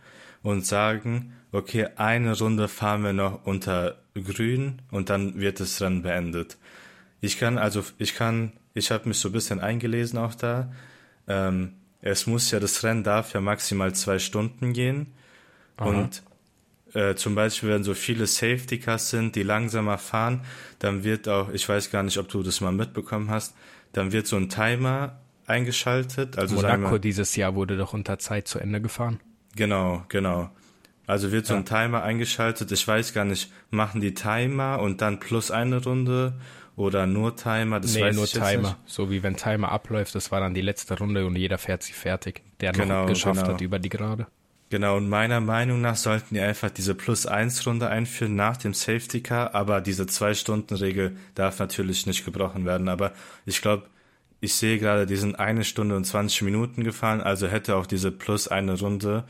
und sagen, okay, eine Runde fahren wir noch unter Grün und dann wird das Rennen beendet. Ich kann also, ich kann, ich habe mich so ein bisschen eingelesen auch da. Ähm, es muss ja, das Rennen darf ja maximal zwei Stunden gehen. Aha. Und äh, zum Beispiel, wenn so viele Safety Cars sind, die langsamer fahren, dann wird auch, ich weiß gar nicht, ob du das mal mitbekommen hast, dann wird so ein Timer eingeschaltet. Also Monaco wir, dieses Jahr wurde doch unter Zeit zu Ende gefahren. Genau, genau. Also wird so ein Timer eingeschaltet. Ich weiß gar nicht, machen die Timer und dann plus eine Runde oder nur Timer? Das nee, weiß nur ich Timer. Nicht. So wie wenn Timer abläuft, das war dann die letzte Runde und jeder fährt sie fertig, der genau, noch geschafft genau. hat über die Gerade. Genau, und meiner Meinung nach sollten die einfach diese Plus-1-Runde einführen nach dem Safety Car, aber diese Zwei-Stunden-Regel darf natürlich nicht gebrochen werden. Aber ich glaube, ich sehe gerade, die sind eine Stunde und 20 Minuten gefahren, also hätte auch diese Plus eine Runde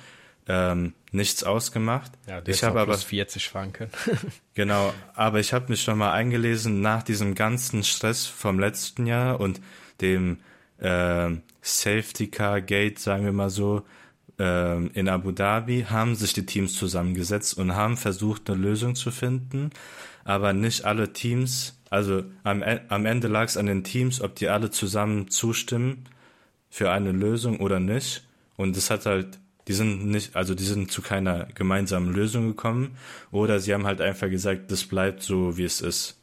ähm, nichts ausgemacht. Ja, ich habe aber 40 fahren können. genau, aber ich habe mich noch mal eingelesen nach diesem ganzen Stress vom letzten Jahr und dem äh, Safety Car Gate, sagen wir mal so, äh, in Abu Dhabi haben sich die Teams zusammengesetzt und haben versucht, eine Lösung zu finden, aber nicht alle Teams, also am, e, am Ende lag es an den Teams, ob die alle zusammen zustimmen für eine Lösung oder nicht. Und es hat halt die sind nicht, also die sind zu keiner gemeinsamen Lösung gekommen oder sie haben halt einfach gesagt, das bleibt so, wie es ist.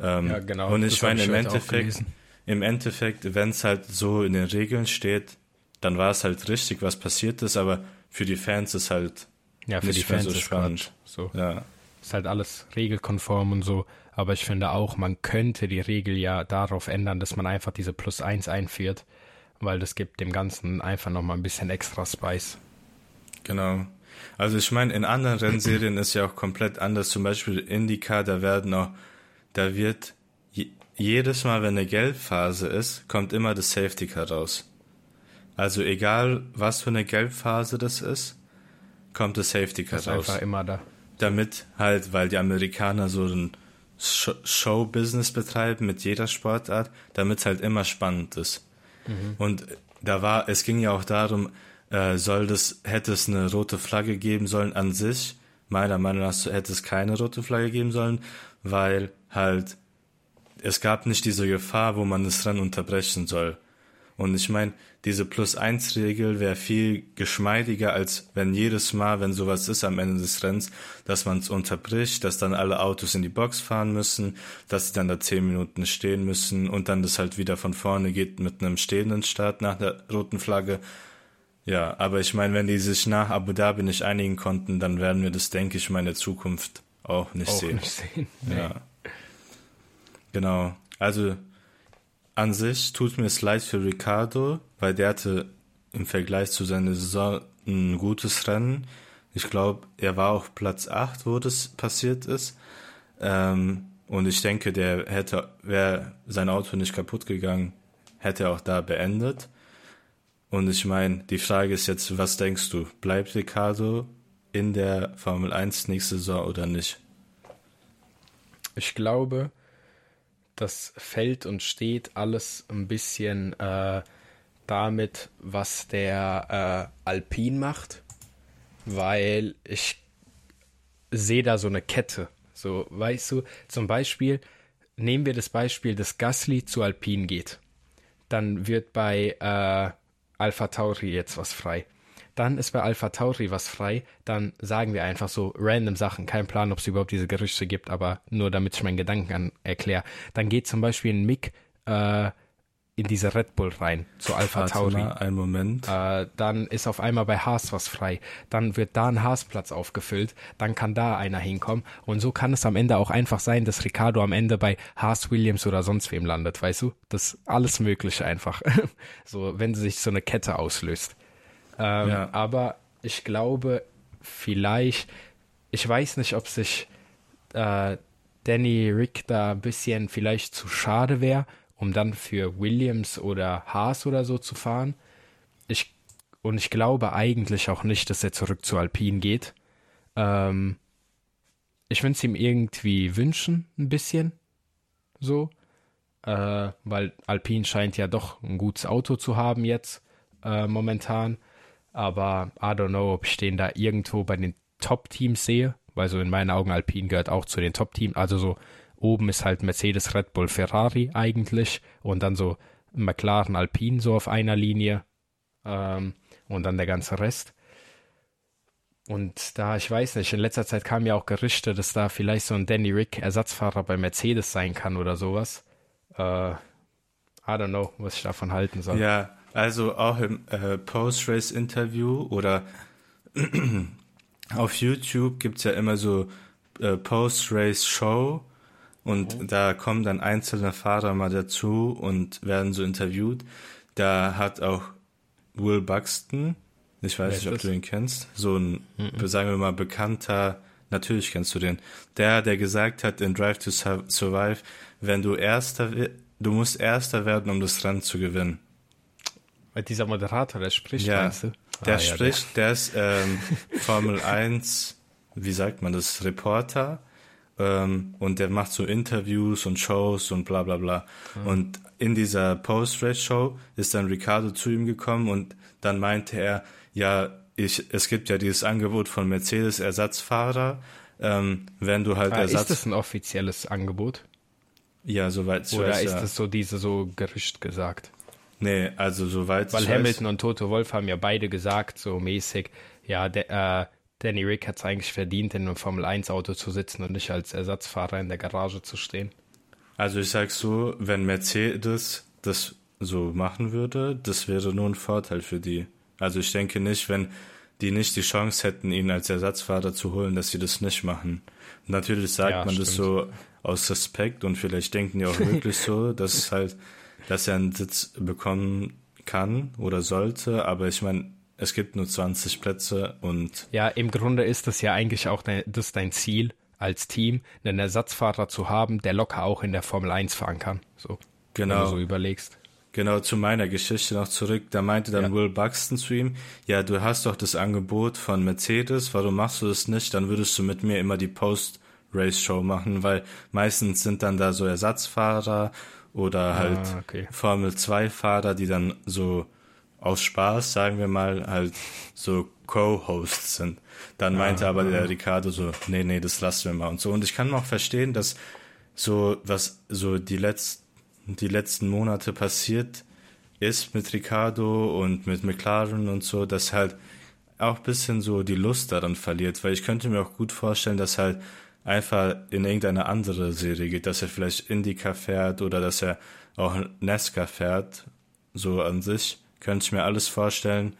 Ähm, ja, genau. Und ich meine, im Endeffekt, im Endeffekt, wenn es halt so in den Regeln steht, dann war es halt richtig, was passiert ist, aber für die Fans ist halt ja, für die Fans so spannend. so. Ja. Ist halt alles regelkonform und so. Aber ich finde auch, man könnte die Regel ja darauf ändern, dass man einfach diese Plus 1 einführt weil das gibt dem Ganzen einfach nochmal ein bisschen extra Spice. Genau. Also ich meine, in anderen Rennserien ist ja auch komplett anders. Zum Beispiel Indica, da werden auch, da wird jedes Mal, wenn eine Gelbphase ist, kommt immer das Safety Car raus. Also egal, was für eine Gelbphase das ist, kommt das Safety Car das raus. Einfach immer da. Damit halt, weil die Amerikaner so ein Show-Business betreiben mit jeder Sportart, damit es halt immer spannend ist. Mhm. Und da war, es ging ja auch darum, äh, soll das, hätte es eine rote Flagge geben sollen an sich. Meiner Meinung nach hätte es keine rote Flagge geben sollen, weil halt es gab nicht diese Gefahr, wo man das Rennen unterbrechen soll. Und ich meine, diese Plus-1-Regel wäre viel geschmeidiger, als wenn jedes Mal, wenn sowas ist am Ende des Rennens, dass man es unterbricht, dass dann alle Autos in die Box fahren müssen, dass sie dann da zehn Minuten stehen müssen und dann das halt wieder von vorne geht mit einem stehenden Start nach der roten Flagge. Ja, aber ich meine, wenn die sich nach Abu Dhabi nicht einigen konnten, dann werden wir das, denke ich, mal in der Zukunft auch nicht auch sehen. Nicht sehen. Nee. Ja. Genau. Also an sich tut mir es leid für Ricardo, weil der hatte im Vergleich zu seiner Saison ein gutes Rennen. Ich glaube, er war auf Platz 8, wo das passiert ist. Ähm, und ich denke, der hätte, wäre sein Auto nicht kaputt gegangen, hätte er auch da beendet. Und ich meine, die Frage ist jetzt, was denkst du? Bleibt Ricardo in der Formel 1 nächste Saison oder nicht? Ich glaube, das fällt und steht alles ein bisschen äh, damit, was der äh, Alpin macht, weil ich sehe da so eine Kette. So, weißt du, zum Beispiel, nehmen wir das Beispiel, dass Gasly zu Alpin geht. Dann wird bei äh, Alpha Tauri jetzt was frei. Dann ist bei Alpha Tauri was frei. Dann sagen wir einfach so random Sachen. Kein Plan, ob es überhaupt diese Gerüchte gibt, aber nur damit ich meinen Gedanken erkläre. Dann geht zum Beispiel ein Mick äh, in diese Red Bull rein, zu Alpha Tauri. mal, einen Moment. Äh, dann ist auf einmal bei Haas was frei. Dann wird da ein Haasplatz aufgefüllt. Dann kann da einer hinkommen. Und so kann es am Ende auch einfach sein, dass Ricardo am Ende bei Haas, Williams oder sonst wem landet, weißt du? Das ist alles Mögliche einfach. so, wenn sich so eine Kette auslöst. Ähm, Ja. Aber ich glaube, vielleicht, ich weiß nicht, ob sich äh, Danny Rick da ein bisschen vielleicht zu schade wäre, um dann für Williams oder Haas oder so zu fahren. Ich, und ich glaube eigentlich auch nicht, dass er zurück zu Alpine geht. Ähm, ich würde es ihm irgendwie wünschen, ein bisschen. So. Äh, weil Alpine scheint ja doch ein gutes Auto zu haben jetzt, äh, momentan. Aber I don't know, ob ich den da irgendwo bei den Top-Teams sehe. Weil so in meinen Augen Alpine gehört auch zu den Top-Teams. Also so oben ist halt Mercedes, Red Bull, Ferrari eigentlich. Und dann so McLaren, Alpine so auf einer Linie. Ähm, und dann der ganze Rest. Und da, ich weiß nicht, in letzter Zeit kamen ja auch Gerüchte, dass da vielleicht so ein Danny Rick Ersatzfahrer bei Mercedes sein kann oder sowas. Äh, I don't know, was ich davon halten soll. Ja, also auch im äh, Post-Race-Interview oder auf YouTube gibt's ja immer so äh, Post-Race-Show und da kommen dann einzelne Fahrer mal dazu und werden so interviewt. Da hat auch Will Buxton, ich weiß Wer nicht, ob du ihn kennst, so ein, sagen wir mal, bekannter, natürlich kennst du den, der, der gesagt hat in Drive to Sur- Survive, wenn du Erster, du musst Erster werden, um das Rennen zu gewinnen. Weil dieser Moderator, der spricht, Ja, meinst du? Der Ah, ja, spricht, der, ist ähm, Formel 1, wie sagt man das, Reporter. Ähm, und der macht so Interviews und Shows und bla bla bla. Und in dieser Post-Race-Show ist dann Ricardo zu ihm gekommen und dann meinte er, ja, ich, es gibt ja dieses Angebot von Mercedes Ersatzfahrer, ähm, wenn du halt Ah, ist Ersatz, das ein offizielles Angebot? ja, soweit ich Oder weiß, ist ja. das so diese so Gerücht gesagt? nee, also soweit Weil Hamilton und Toto Wolf haben ja beide gesagt, so mäßig, ja, der, äh, Danny Rick hat es eigentlich verdient, in einem Formel-1-Auto zu sitzen und nicht als Ersatzfahrer in der Garage zu stehen. Also ich sag so, wenn Mercedes das so machen würde, das wäre nur ein Vorteil für die. Also ich denke nicht, wenn die nicht die Chance hätten, ihn als Ersatzfahrer zu holen, dass sie das nicht machen. Natürlich sagt Ja, man das stimmt. so aus Respekt und vielleicht denken die auch wirklich so, dass halt, dass er einen Sitz bekommen kann oder sollte, aber ich meine, es gibt nur 20 Plätze und Ja, im Grunde ist das ja eigentlich auch dein, das dein Ziel als Team, einen Ersatzfahrer zu haben, der locker auch in der Formel 1 fahren kann. So, wenn du genau. so überlegst. Genau, zu meiner Geschichte noch zurück. Da meinte dann Ja. Will Buxton zu ihm, ja, du hast doch das Angebot von Mercedes, warum machst du das nicht? Dann würdest du mit mir immer die Post-Race-Show machen, weil meistens sind dann da so Ersatzfahrer oder halt Ah, okay. Formel-2-Fahrer, die dann so aus Spaß, sagen wir mal, halt so Co-Hosts sind. Dann meinte aber der Ricardo so, nee, nee, das lassen wir mal und so. Und ich kann auch verstehen, dass so, was so die letzten, die letzten Monate passiert ist mit Ricardo und mit McLaren und so, dass halt auch ein bisschen so die Lust daran verliert, weil ich könnte mir auch gut vorstellen, dass halt einfach in irgendeine andere Serie geht, dass er vielleicht Indica fährt oder dass er auch Nesca fährt, so an sich, könnte ich mir alles vorstellen,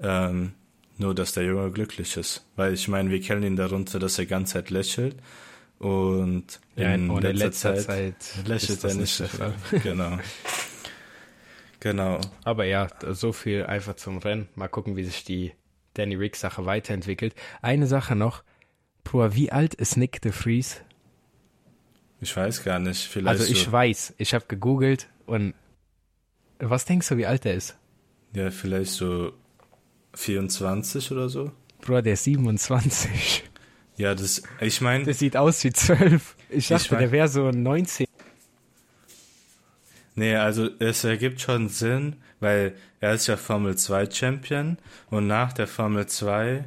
ähm, nur dass der Junge glücklich ist, weil ich meine, wir kennen ihn darunter, dass er ganz Zeit lächelt und Ja, in und in letzter, letzter Zeit, Zeit lächelt er nicht nicht. genau. Genau. Aber ja, so viel einfach zum Rennen. Mal gucken, wie sich die Danny Rick Sache weiterentwickelt. Eine Sache noch. Bruder, wie alt ist Nick de Vries? Ich weiß gar nicht. Vielleicht Also ich so, weiß, ich habe gegoogelt und was denkst du, wie alt er ist? Ja, vielleicht so 24 oder so. Bruder, der ist 27. Ja, das, ich meine, Der sieht aus wie 12. Ich dachte, mein- der wäre so 19. nee, also es ergibt schon Sinn, weil er ist ja Formel 2 Champion und nach der Formel 2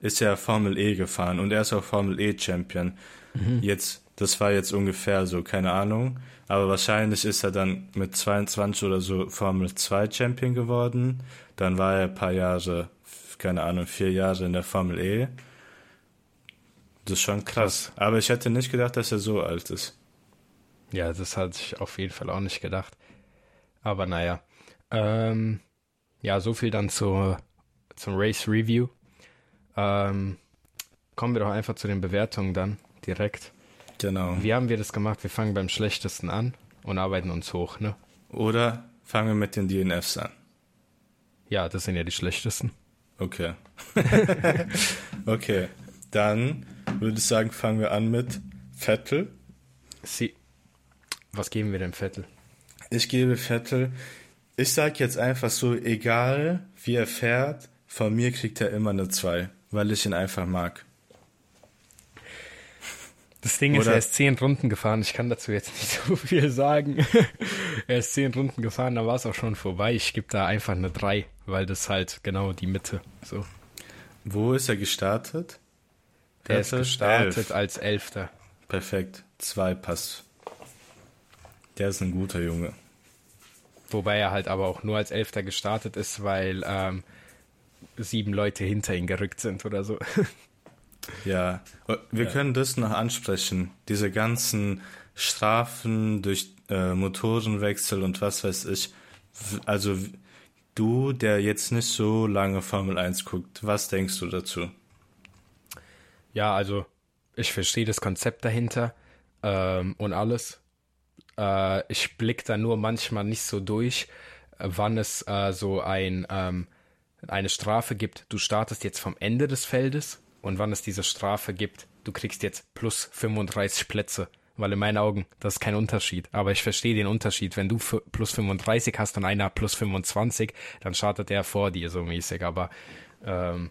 ist er Formel E gefahren und er ist auch Formel E Champion. Mhm. Jetzt Das war jetzt ungefähr so, keine Ahnung. Aber wahrscheinlich ist er dann mit 22 oder so Formel 2 Champion geworden. Dann war er ein paar Jahre, keine Ahnung, vier Jahre in der Formel E. Das ist schon krass. Aber ich hätte nicht gedacht, dass er so alt ist. Ja, das hatte ich auf jeden Fall auch nicht gedacht. Aber naja. Ähm, ja, so viel dann zur, zum Race Review. Ähm, kommen wir doch einfach zu den Bewertungen dann direkt. Genau. Wie haben wir das gemacht? Wir fangen beim schlechtesten an und arbeiten uns hoch, ne? Oder fangen wir mit den DNFs an. Ja, das sind ja die schlechtesten. Okay. okay. Dann würde ich sagen, fangen wir an mit Vettel. Sie. Was geben wir dem Vettel? Ich gebe Vettel. Ich sag jetzt einfach so, egal wie er fährt, von mir kriegt er immer eine 2, weil ich ihn einfach mag. Das Ding ist, er ist zehn Runden gefahren. Ich kann dazu jetzt nicht so viel sagen. er ist zehn Runden gefahren, da war es auch schon vorbei. Ich gebe da einfach eine 3, weil das halt genau die Mitte. So. Wo ist er gestartet? Der ist gestartet Elf. als Elfter. Perfekt. Zwei Pass. Der ist ein guter Junge. Wobei er halt aber auch nur als Elfter gestartet ist, weil ähm, sieben Leute hinter ihm gerückt sind oder so. Ja, wir ja. können das noch ansprechen. Diese ganzen Strafen durch äh, Motorenwechsel und was weiß ich. Also du, der jetzt nicht so lange Formel 1 guckt, was denkst du dazu? Ja, also ich verstehe das Konzept dahinter ähm, und alles. Äh, ich blicke da nur manchmal nicht so durch, wann es äh, so ein, ähm, eine Strafe gibt. Du startest jetzt vom Ende des Feldes und wann es diese Strafe gibt. Du kriegst jetzt plus 35 Plätze. Weil in meinen Augen, das ist kein Unterschied. Aber ich verstehe den Unterschied. Wenn du plus 35 hast und einer plus 25, dann startet er vor dir so mäßig. Aber ähm,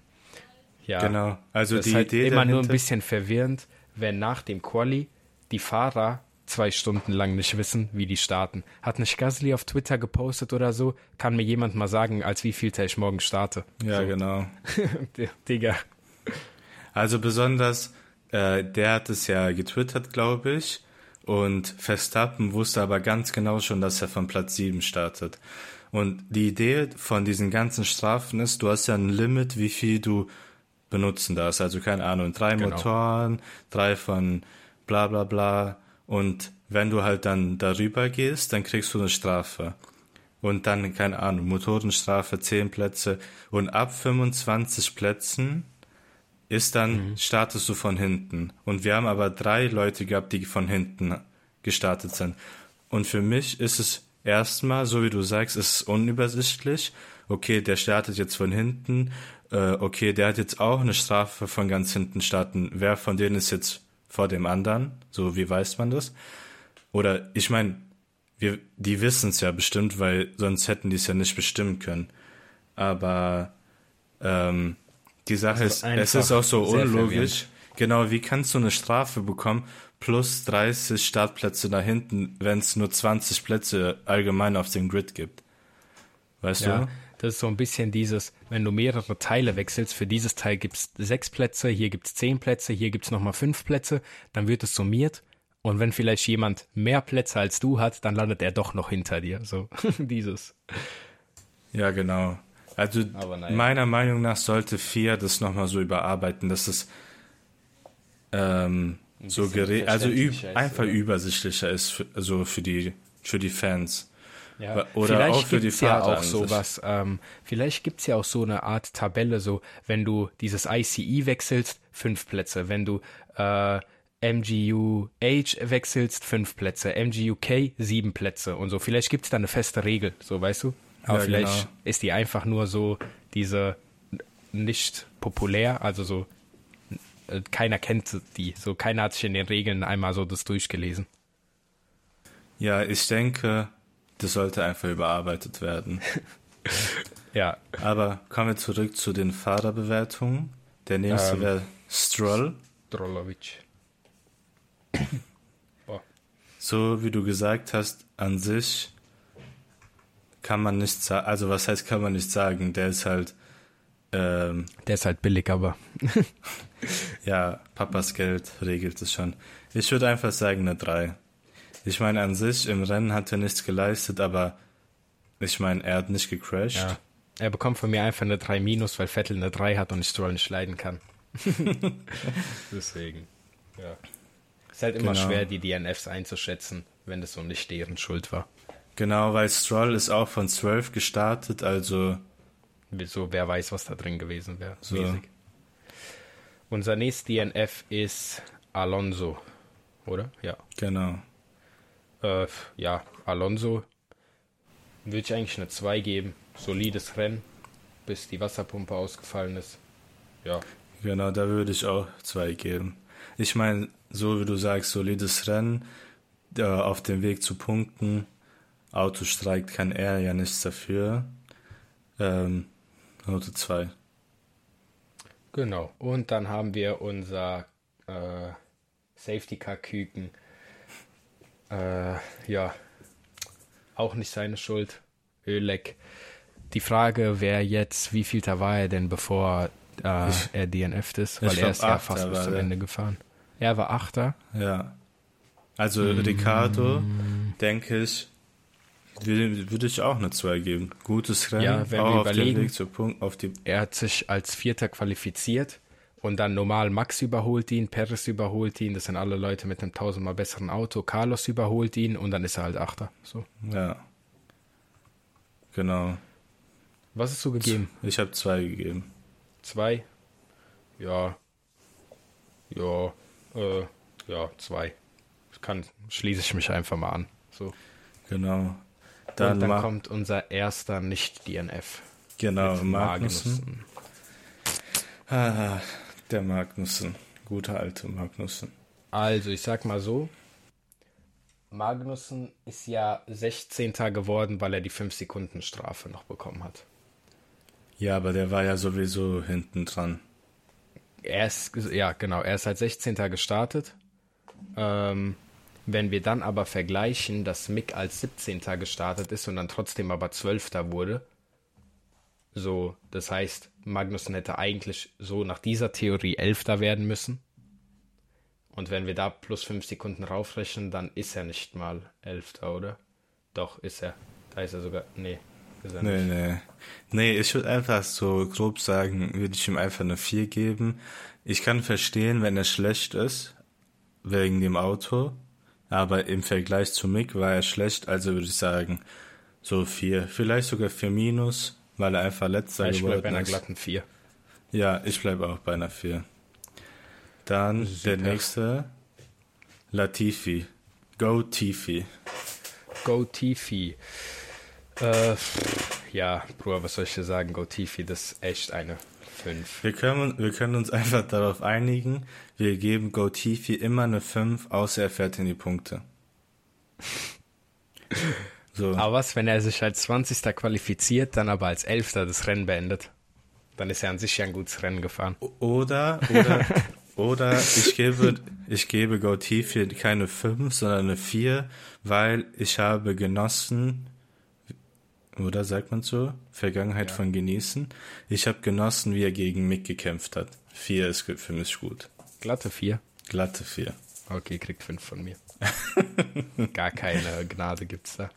ja, genau. Also das die ist halt Idee immer dahinter... nur ein bisschen verwirrend, wenn nach dem Quali die Fahrer zwei Stunden lang nicht wissen, wie die starten. Hat nicht Gasly auf Twitter gepostet oder so? Kann mir jemand mal sagen, als wie viel ich morgen starte? Ja, so. genau. Digga. Also besonders, äh, der hat es ja getwittert, glaube ich. Und Verstappen wusste aber ganz genau schon, dass er von Platz 7 startet. Und die Idee von diesen ganzen Strafen ist, du hast ja ein Limit, wie viel du benutzen darfst. Also keine Ahnung, drei genau. Motoren, drei von bla bla bla. Und wenn du halt dann darüber gehst, dann kriegst du eine Strafe. Und dann, keine Ahnung, Motorenstrafe, 10 Plätze. Und ab 25 Plätzen ist dann, mhm. startest du von hinten. Und wir haben aber drei Leute gehabt, die von hinten gestartet sind. Und für mich ist es erstmal, so wie du sagst, ist es unübersichtlich. Okay, der startet jetzt von hinten. Äh, okay, der hat jetzt auch eine Strafe von ganz hinten starten. Wer von denen ist jetzt vor dem anderen? So, wie weiß man das? Oder ich meine, wir, die wissen es ja bestimmt, weil sonst hätten die es ja nicht bestimmen können. Aber ähm, die Sache also ist, es ist auch so unlogisch. Genau, wie kannst du eine Strafe bekommen plus 30 Startplätze da hinten, wenn es nur 20 Plätze allgemein auf dem Grid gibt? Weißt ja, du? Das ist so ein bisschen dieses, wenn du mehrere Teile wechselst, für dieses Teil gibt es sechs Plätze, hier gibt es zehn Plätze, hier gibt es nochmal fünf Plätze, dann wird es summiert und wenn vielleicht jemand mehr Plätze als du hat, dann landet er doch noch hinter dir. So dieses. Ja, genau. Also naja. meiner Meinung nach sollte FIA das nochmal so überarbeiten, dass es ähm, so geregelt, also einfach oder? übersichtlicher ist, für, also für die für die Fans. Ja. Oder vielleicht auch für die Fahrer. Ja auch sowas. Ähm, vielleicht gibt's ja auch so eine Art Tabelle, so wenn du dieses ICE wechselst, fünf Plätze. Wenn du äh, MGUH wechselst, fünf Plätze. MGUK, sieben Plätze und so. Vielleicht gibt's da eine feste Regel, so weißt du? Aber ja, vielleicht genau. ist die einfach nur so diese nicht populär, also so äh, keiner kennt die, so keiner hat sich in den Regeln einmal so das durchgelesen. Ja, ich denke, das sollte einfach überarbeitet werden. ja. Aber kommen wir zurück zu den Fahrerbewertungen. Der nächste ähm, wäre Stroll. Strollovic. So wie du gesagt hast, an sich kann man nicht sagen, also was heißt kann man nicht sagen, der ist halt Ähm, Der ist halt billig, aber ja, Papas Geld regelt es schon. Ich würde einfach sagen eine 3. Ich meine, an sich im Rennen hat er nichts geleistet, aber ich meine, er hat nicht gecrashed. ja. Er bekommt von mir einfach eine 3 minus, weil Vettel eine 3 hat und ich Stroll nicht leiden kann. Deswegen. Ja. Ist halt immer Genau. schwer, die DNFs einzuschätzen, wenn das so nicht deren Schuld war. Genau, weil Stroll ist auch von 12 gestartet, also So, wer weiß, was da drin gewesen wäre. So. Mäßig. Unser nächstes DNF ist Alonso, oder? Ja. genau. Äh, ja, Alonso würde ich eigentlich eine 2 geben. Solides Rennen, bis die Wasserpumpe ausgefallen ist. Ja, Genau, da würde ich auch zwei geben. Ich meine, so wie du sagst, solides Rennen, äh, auf dem Weg zu Punkten. Auto streikt, kann er ja nichts dafür. Ähm, Note 2. genau. Und dann haben wir unser äh, Safety Car Küken. Äh, ja, auch nicht seine Schuld. Ölleck. Die Frage wäre jetzt, wie viel da war er denn, bevor äh, er DNF'd ist? Weil er ist ja fast bis zum. Ende gefahren. Er war Achter. Ja. Also Ricardo, denke ich, würde, ich auch eine 2 geben. Gutes Rennen, Ja, wenn auch wir überlegen- Punkt, Er hat sich als Vierter qualifiziert und dann normal Max überholt ihn, Perez überholt ihn, das sind alle Leute mit einem tausendmal besseren Auto, Carlos überholt ihn und dann ist er halt Achter. So. Ja. Genau. Was ist so gegeben? Ich habe zwei gegeben. Zwei? Ja. Ja. Äh, ja, zwei. Kann, schließe ich mich einfach mal an. So. Genau. Dann, und dann kommt unser erster Nicht-DNF. genau, mit Magnussen. Ah, der Magnussen. Guter alte Magnussen. Also, ich sag mal so. Magnussen ist ja 16. geworden, weil er die 5 Sekunden Strafe noch bekommen hat. Ja, aber der war ja sowieso hinten dran. Er ist, ja, genau, er ist als 16. gestartet. Ähm, wenn wir dann aber vergleichen, dass Mick als 17. gestartet ist und dann trotzdem aber 12. wurde, so, das heißt, Magnussen hätte eigentlich so nach dieser Theorie 11. werden müssen. Und wenn wir da plus 5 Sekunden raufrechnen, dann ist er nicht mal 11. oder? Doch, ist er. Da ist er sogar. Nee, ist er Nee, nicht. nee. Nee, ich würde einfach so grob sagen, würde ich ihm einfach eine 4 geben. Ich kann verstehen, wenn er schlecht ist, wegen dem Auto. Aber im Vergleich zu Mick war er schlecht, also würde ich sagen, so 4. Vielleicht sogar 4 minus, weil er einfach letzter Ich bleibe bei geworden einer ist. glatten 4. Ja, ich bleibe auch bei einer 4. Dann der nächste, Latifi. Go Tifi. Go Tifi. Äh, ja, Bruder, was soll ich dir sagen? Go Tifi, das ist echt eine 5. Wir können, wir können uns einfach darauf einigen, wir geben Go Tifi immer eine 5, außer er fährt in die Punkte. So. Aber was, wenn er sich als 20. qualifiziert, dann aber als 11. das Rennen beendet? Dann ist er an sich ja ein gutes Rennen gefahren. Oder, oder, oder ich gebe, ich gebe Tifi keine 5, sondern eine 4, weil ich habe genossen, oder sagt man so? Vergangenheit Ja. von genießen. Ich habe genossen, wie er gegen Mick gekämpft hat. 4 ist für mich gut. Glatte 4. Glatte 4. Okay, kriegt 5 von mir. Gar keine Gnade gibt's da.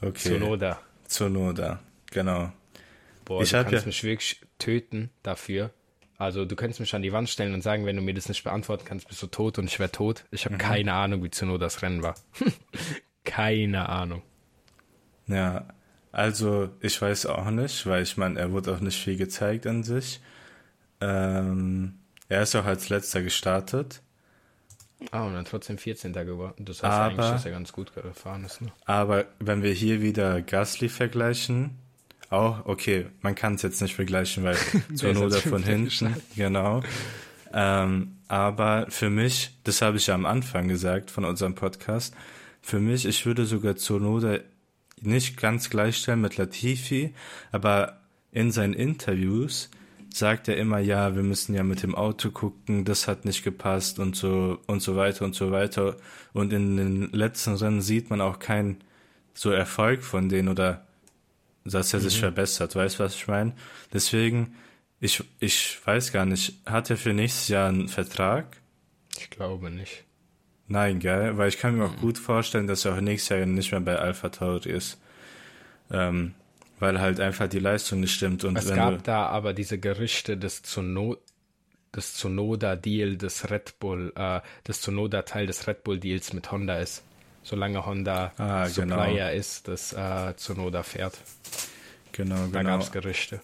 Okay. Zunoda. Zunoda, genau. Boah, Ich du kannst ja- mich wirklich töten dafür. Also du könntest mich an die Wand stellen und sagen, wenn du mir das nicht beantworten kannst, bist du tot und ich wäre tot. Ich Mhm. habe keine Ahnung, wie Zunodas Rennen war. keine Ahnung. Ja, also ich weiß auch nicht, weil ich meine, er wurde auch nicht viel gezeigt an sich. Ähm, er ist auch als letzter gestartet, Ah, und dann trotzdem 14. geworden. Das heißt Aber- eigentlich, dass er ganz gut gefahren ist. Ne? aber wenn wir hier wieder Gasly vergleichen, auch, okay, man kann es jetzt nicht vergleichen, weil als von hinten, genau. Ähm, aber für mich, das habe ich ja am Anfang gesagt von unserem Podcast, für mich, ich würde sogar Zunoda nicht ganz gleichstellen mit Latifi, aber in seinen Interviews sagt er immer, ja, wir müssen ja mit dem Auto gucken, das hat nicht gepasst und so und so weiter und so weiter. Und in den letzten Rennen sieht man auch keinen so Erfolg von denen oder dass er sich verbessert. Weißt du, was ich meine? Deswegen, ich, ich weiß gar nicht, hat er für nächstes Jahr einen Vertrag? Ich glaube nicht. Nein, gell? Weil ich kann mir auch gut vorstellen, dass er auch nächstes Jahr nicht mehr bei Alpha Tauri ist. Ähm, weil halt einfach die Leistung nicht stimmt. Und Es gab da aber diese Gerüchte des Tsuno des Tsunoda-Deal des Red Bull, äh, des Tsunoda-Teil des Red Bull-Deals mit Honda ist. Solange Honda Ah, genau. Supplier ist, dass äh, Tsunoda fährt. genau, Da genau. gab es Gerüchte.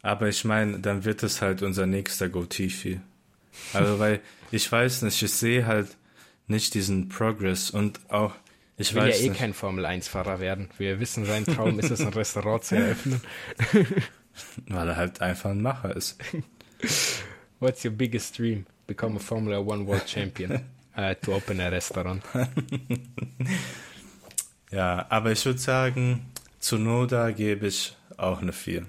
Aber ich meine, dann wird es halt unser nächster Go-Tifi. Also, weil ich weiß nicht, ich sehe halt nicht diesen Progress und auch, ich Ich will ja eh nicht, kein Formel-1-Fahrer werden. Wir wissen, sein Traum ist es, ein Restaurant zu eröffnen. weil er halt einfach ein Macher ist. What's your biggest dream? Become a Formula One World Champion. Uh, to open a restaurant. Ja, aber ich würde sagen, zu Noda gebe ich auch eine 4.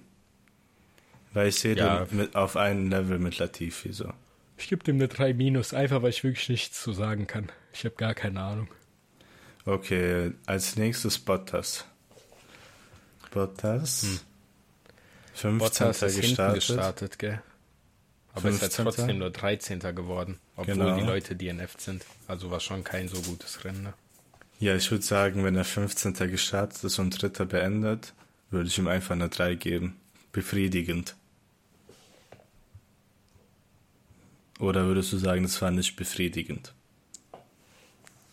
Weil ich sehe Ja. den mit, auf einem Level mit Latifi so. Ich gebe dem eine 3 minus, einfach weil ich wirklich nichts zu sagen kann. Ich habe gar keine Ahnung. Okay, als nächstes Bottas. Bottas. 15. Hm. Bottas ist hinten gestartet. gestartet, gell? Aber ist ja 15.. trotzdem nur 13. geworden, obwohl Genau. die Leute DNF sind. Also war schon kein so gutes Rennen. Ne? Ja, ich würde sagen, wenn er 15. gestartet ist und Dritter beendet, würde ich ihm einfach eine 3 geben. Befriedigend. Oder würdest du sagen, das war nicht befriedigend?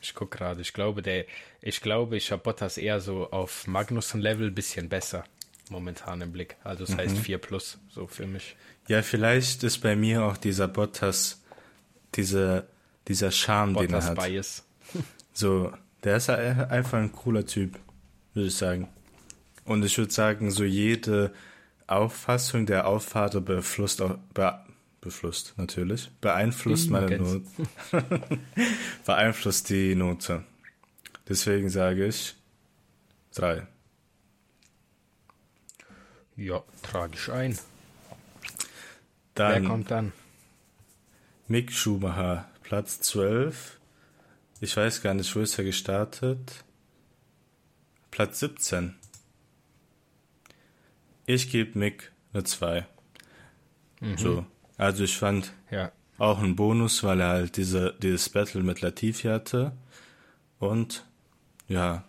Ich guck gerade, ich glaube, der, ich glaube, ich habe Bottas eher so auf Magnussen-Level bisschen besser momentan im Blick. Also das Mhm. heißt 4 plus, so für mich. Ja, vielleicht ist bei mir auch dieser Bottas, diese, dieser Charme, den er Bottas hat. Bias. So, der ist ein- einfach ein cooler Typ, würde ich sagen. Und ich würde sagen, so jede Auffassung der Auffahrer beeinflusst, auch, be, beeinflusst natürlich, beeinflusst Ih, meine Note, beeinflusst die Note. Deswegen sage ich drei. Ja, trage ich ein. Dann Wer kommt dann? Mick Schumacher, Platz 12. Ich weiß gar nicht, wo ist er gestartet? Platz 17. Ich gebe Mick eine 2. So. Also ich fand Ja, auch einen Bonus, weil er halt diese, dieses Battle mit Latifi hatte. Und ja.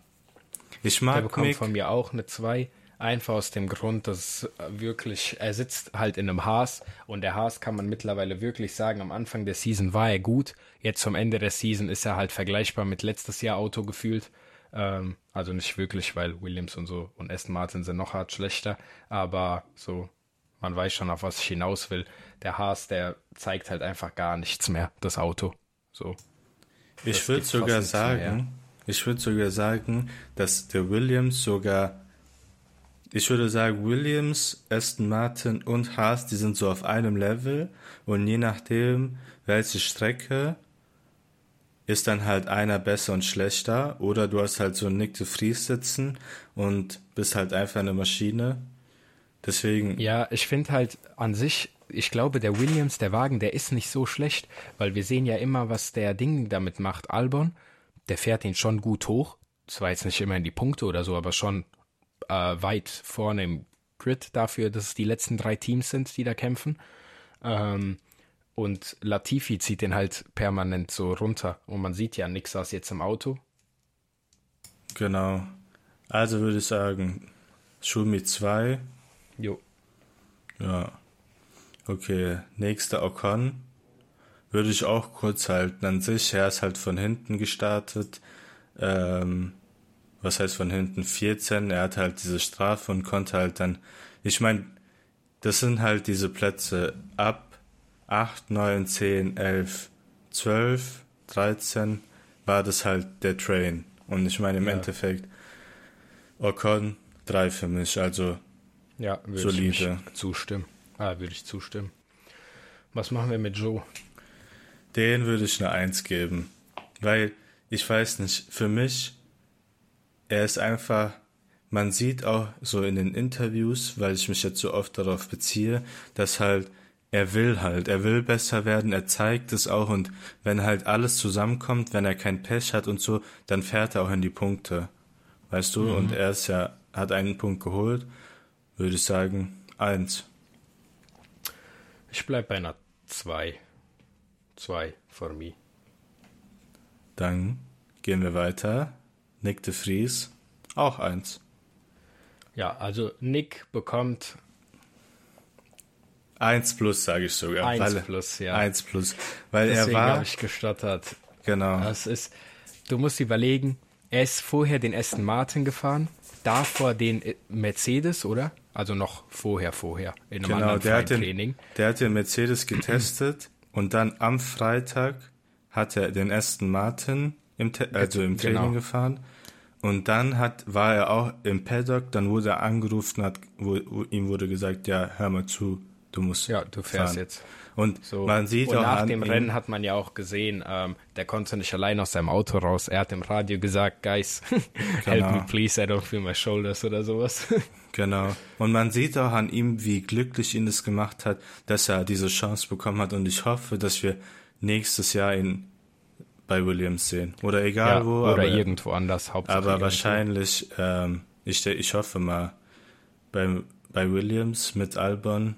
Ich der mag bekommt Mick. von mir auch eine 2. Einfach aus dem Grund, dass äh, wirklich, er sitzt halt in einem Haas und der Haas kann man mittlerweile wirklich sagen, am Anfang der Season war er gut. Jetzt zum Ende der Season ist er halt vergleichbar mit letztes Jahr Auto gefühlt. Ähm, also nicht wirklich, weil Williams und so und Aston Martin sind noch hart schlechter, aber so, man weiß schon, auf was ich hinaus will. Der Haas, der zeigt halt einfach gar nichts mehr, das Auto. So. Ich würde sogar sagen, ich würde sogar sagen, dass der Williams sogar, ich würde sagen, Williams, Aston Martin und Haas, die sind so auf einem Level und je nachdem, welche Strecke, ist dann halt einer besser und schlechter oder du hast halt so einen Nick de Vries sitzen und bist halt einfach eine Maschine. Deswegen, Ja, ich finde halt an sich, ich glaube, der Williams, der Wagen, der ist nicht so schlecht, weil wir sehen ja immer, was der Ding damit macht. Albon, der fährt ihn schon gut hoch. Zwar jetzt nicht immer in die Punkte oder so, aber schon äh, weit vorne im Grid dafür, dass es die letzten drei Teams sind, die da kämpfen. Ähm, und Latifi zieht den halt permanent so runter. Und man sieht ja, Nick saß jetzt im Auto. genau. Also würde ich sagen, Schumi 2, Jo. Ja. Okay, nächster Ocon. Würde ich auch kurz halten. An sich, er ist halt von hinten gestartet. Ähm, was heißt von hinten? 14. Er hat halt diese Strafe und konnte halt dann. Ich meine, das sind halt diese Plätze ab 8, 9, 10, 11, 12, 13 war das halt der Train. Und ich meine im Ja. Endeffekt Ocon 3 für mich. Also Ja, würde Solide. ich zustimmen. Ah, würde ich zustimmen. Was machen wir mit Joe? Den würde ich eine Eins geben. Weil, ich weiß nicht, für mich, er ist einfach, man sieht auch so in den Interviews, weil ich mich jetzt so oft darauf beziehe, dass halt, er will halt, er will besser werden, er zeigt es auch und wenn halt alles zusammenkommt, wenn er kein Pech hat und so, dann fährt er auch in die Punkte. Weißt du? Und er ist ja, hat einen Punkt geholt würde ich sagen, eins. Ich bleib bei einer 2. 2 for me. Dann gehen wir weiter. Nick de Vries, auch eins. Ja, also Nick bekommt Eins plus, sage ich sogar. 1 weil, plus, ja. Eins plus. Weil Deswegen er war. habe ich gestottert. genau. Das ist, du musst überlegen, er ist vorher den Aston Martin gefahren, davor den äh, Mercedes, oder? Also noch vorher, vorher, in einem Genau, der hat, den, Training. der hat den Mercedes getestet und dann am Freitag hat er den Aston Martin im, Te also im Training Genau. gefahren und dann hat, war er auch im Paddock, dann wurde er angerufen, hat, wo, ihm wurde gesagt, ja, hör mal zu, du musst Ja, du fährst fahren. jetzt. Und So. man sieht und auch nach dem Rennen hat man ja auch gesehen, ähm, der konnte nicht allein aus seinem Auto raus. Er hat im Radio gesagt, Guys, help Genau. me please, I don't feel my shoulders oder sowas. Genau. Und man sieht auch an ihm, wie glücklich ihn das gemacht hat, dass er diese Chance bekommen hat. Und ich hoffe, dass wir nächstes Jahr ihn bei Williams sehen. Oder egal ja, wo. oder aber, irgendwo anders. Hauptsache aber wahrscheinlich, ähm, ich, ich hoffe mal, bei, bei Williams mit Albon.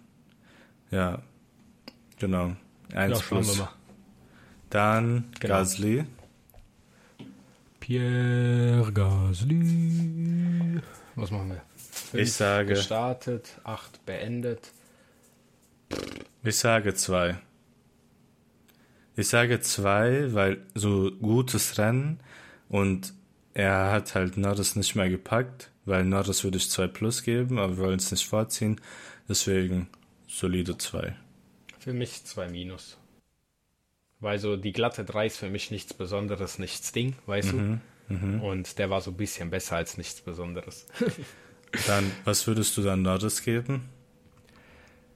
Ja, genau. Eins Ja, plus. Dann Genau. Gasly. Pierre Gasly. Was machen wir? Fünf Ich sage- Gestartet, acht beendet. Ich sage zwei. Ich sage zwei, weil so gutes Rennen und er hat halt Norris nicht mehr gepackt, weil Norris würde ich zwei plus geben, aber wir wollen es nicht vorziehen. Deswegen solide zwei. Für mich zwei Minus. Weil so die glatte 3 ist für mich nichts Besonderes, nichts Ding, weißt du? Und der war so ein bisschen besser als nichts Besonderes. Dann, was würdest du dann Norris geben?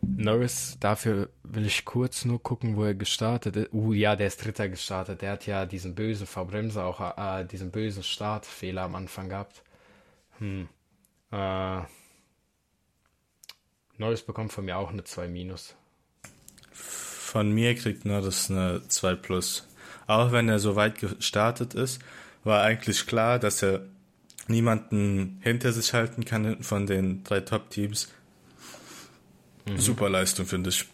Norris, dafür will ich kurz nur gucken, wo er gestartet ist. Uh, ja, der ist Dritter gestartet. Der hat ja diesen bösen Verbremser, auch äh, diesen bösen Startfehler am Anfang gehabt. Hm. Äh, Norris bekommt von mir auch eine 2 Minus. Von mir kriegt Norris eine 2 plus. Auch wenn er so weit gestartet ist, war eigentlich klar, dass er niemanden hinter sich halten kann von den drei Top-Teams. Super Leistung, finde ich.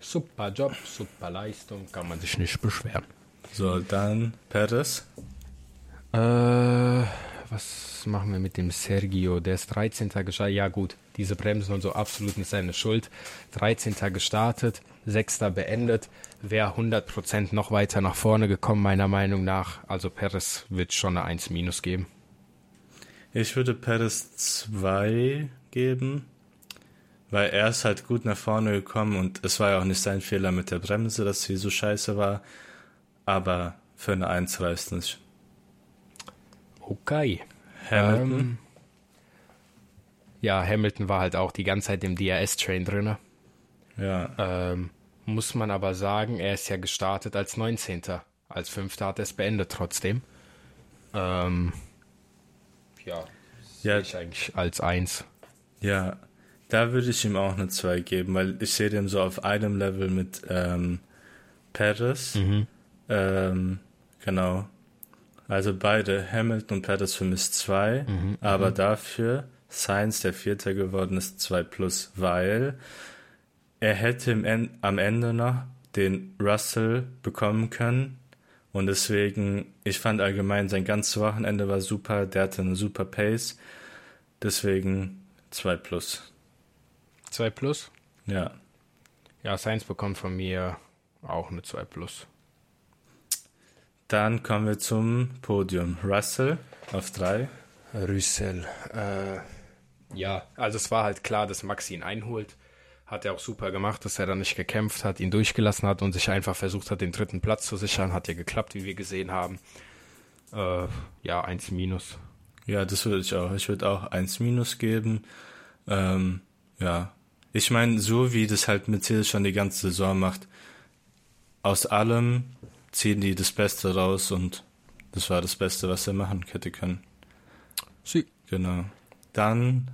Super Job, super Leistung, kann man sich nicht beschweren. So, dann Perez. Äh, was machen wir mit dem Sergio? Der ist 13. gestartet. Ja, gut, diese Bremsen und so absolut nicht seine Schuld. 13. gestartet, 6. beendet. Wäre 100% noch weiter nach vorne gekommen, meiner Meinung nach. Also Perez wird schon eine 1 minus geben. Ich würde Perez 2 geben, weil er ist halt gut nach vorne gekommen und es war ja auch nicht sein Fehler mit der Bremse, dass sie so scheiße war. Aber für eine 1 reißt nicht. Okay. Hamilton. Ähm, ja, Hamilton war halt auch die ganze Zeit im DRS-Train drin. Ja, Ähm, muss man aber sagen, er ist ja gestartet als 19. Als 5. hat er es beendet trotzdem. Ähm, ja, Ja. ich eigentlich als 1. ja, da würde ich ihm auch eine 2 geben, weil ich sehe den so auf einem Level mit ähm, Perez. Ähm, genau. Also beide, Hamilton und Perez für mich 2, aber dafür Sainz, der Vierter geworden ist, 2 plus, weil er hätte im En am Ende noch den Russell bekommen können und deswegen, ich fand allgemein sein ganzes Wochenende war super, der hatte eine super Pace, deswegen 2 plus. 2 plus? Ja, Ja, Sainz bekommt von mir auch eine 2 plus. Dann kommen wir zum Podium. Russell auf 3. Rüssel. Äh, ja, also es war halt klar, dass Max ihn einholt. Hat er auch super gemacht, dass er dann nicht gekämpft hat, ihn durchgelassen hat und sich einfach versucht hat, den dritten Platz zu sichern. Hat ja geklappt, wie wir gesehen haben. Äh, ja, 1 minus. Ja, das würde ich auch. Ich würde auch 1 minus geben. Ähm, ja. Ich meine, so wie das halt Mercedes schon die ganze Saison macht, aus allem ziehen die das Beste raus und das war das Beste, was er machen hätte können. Sie. Genau. Dann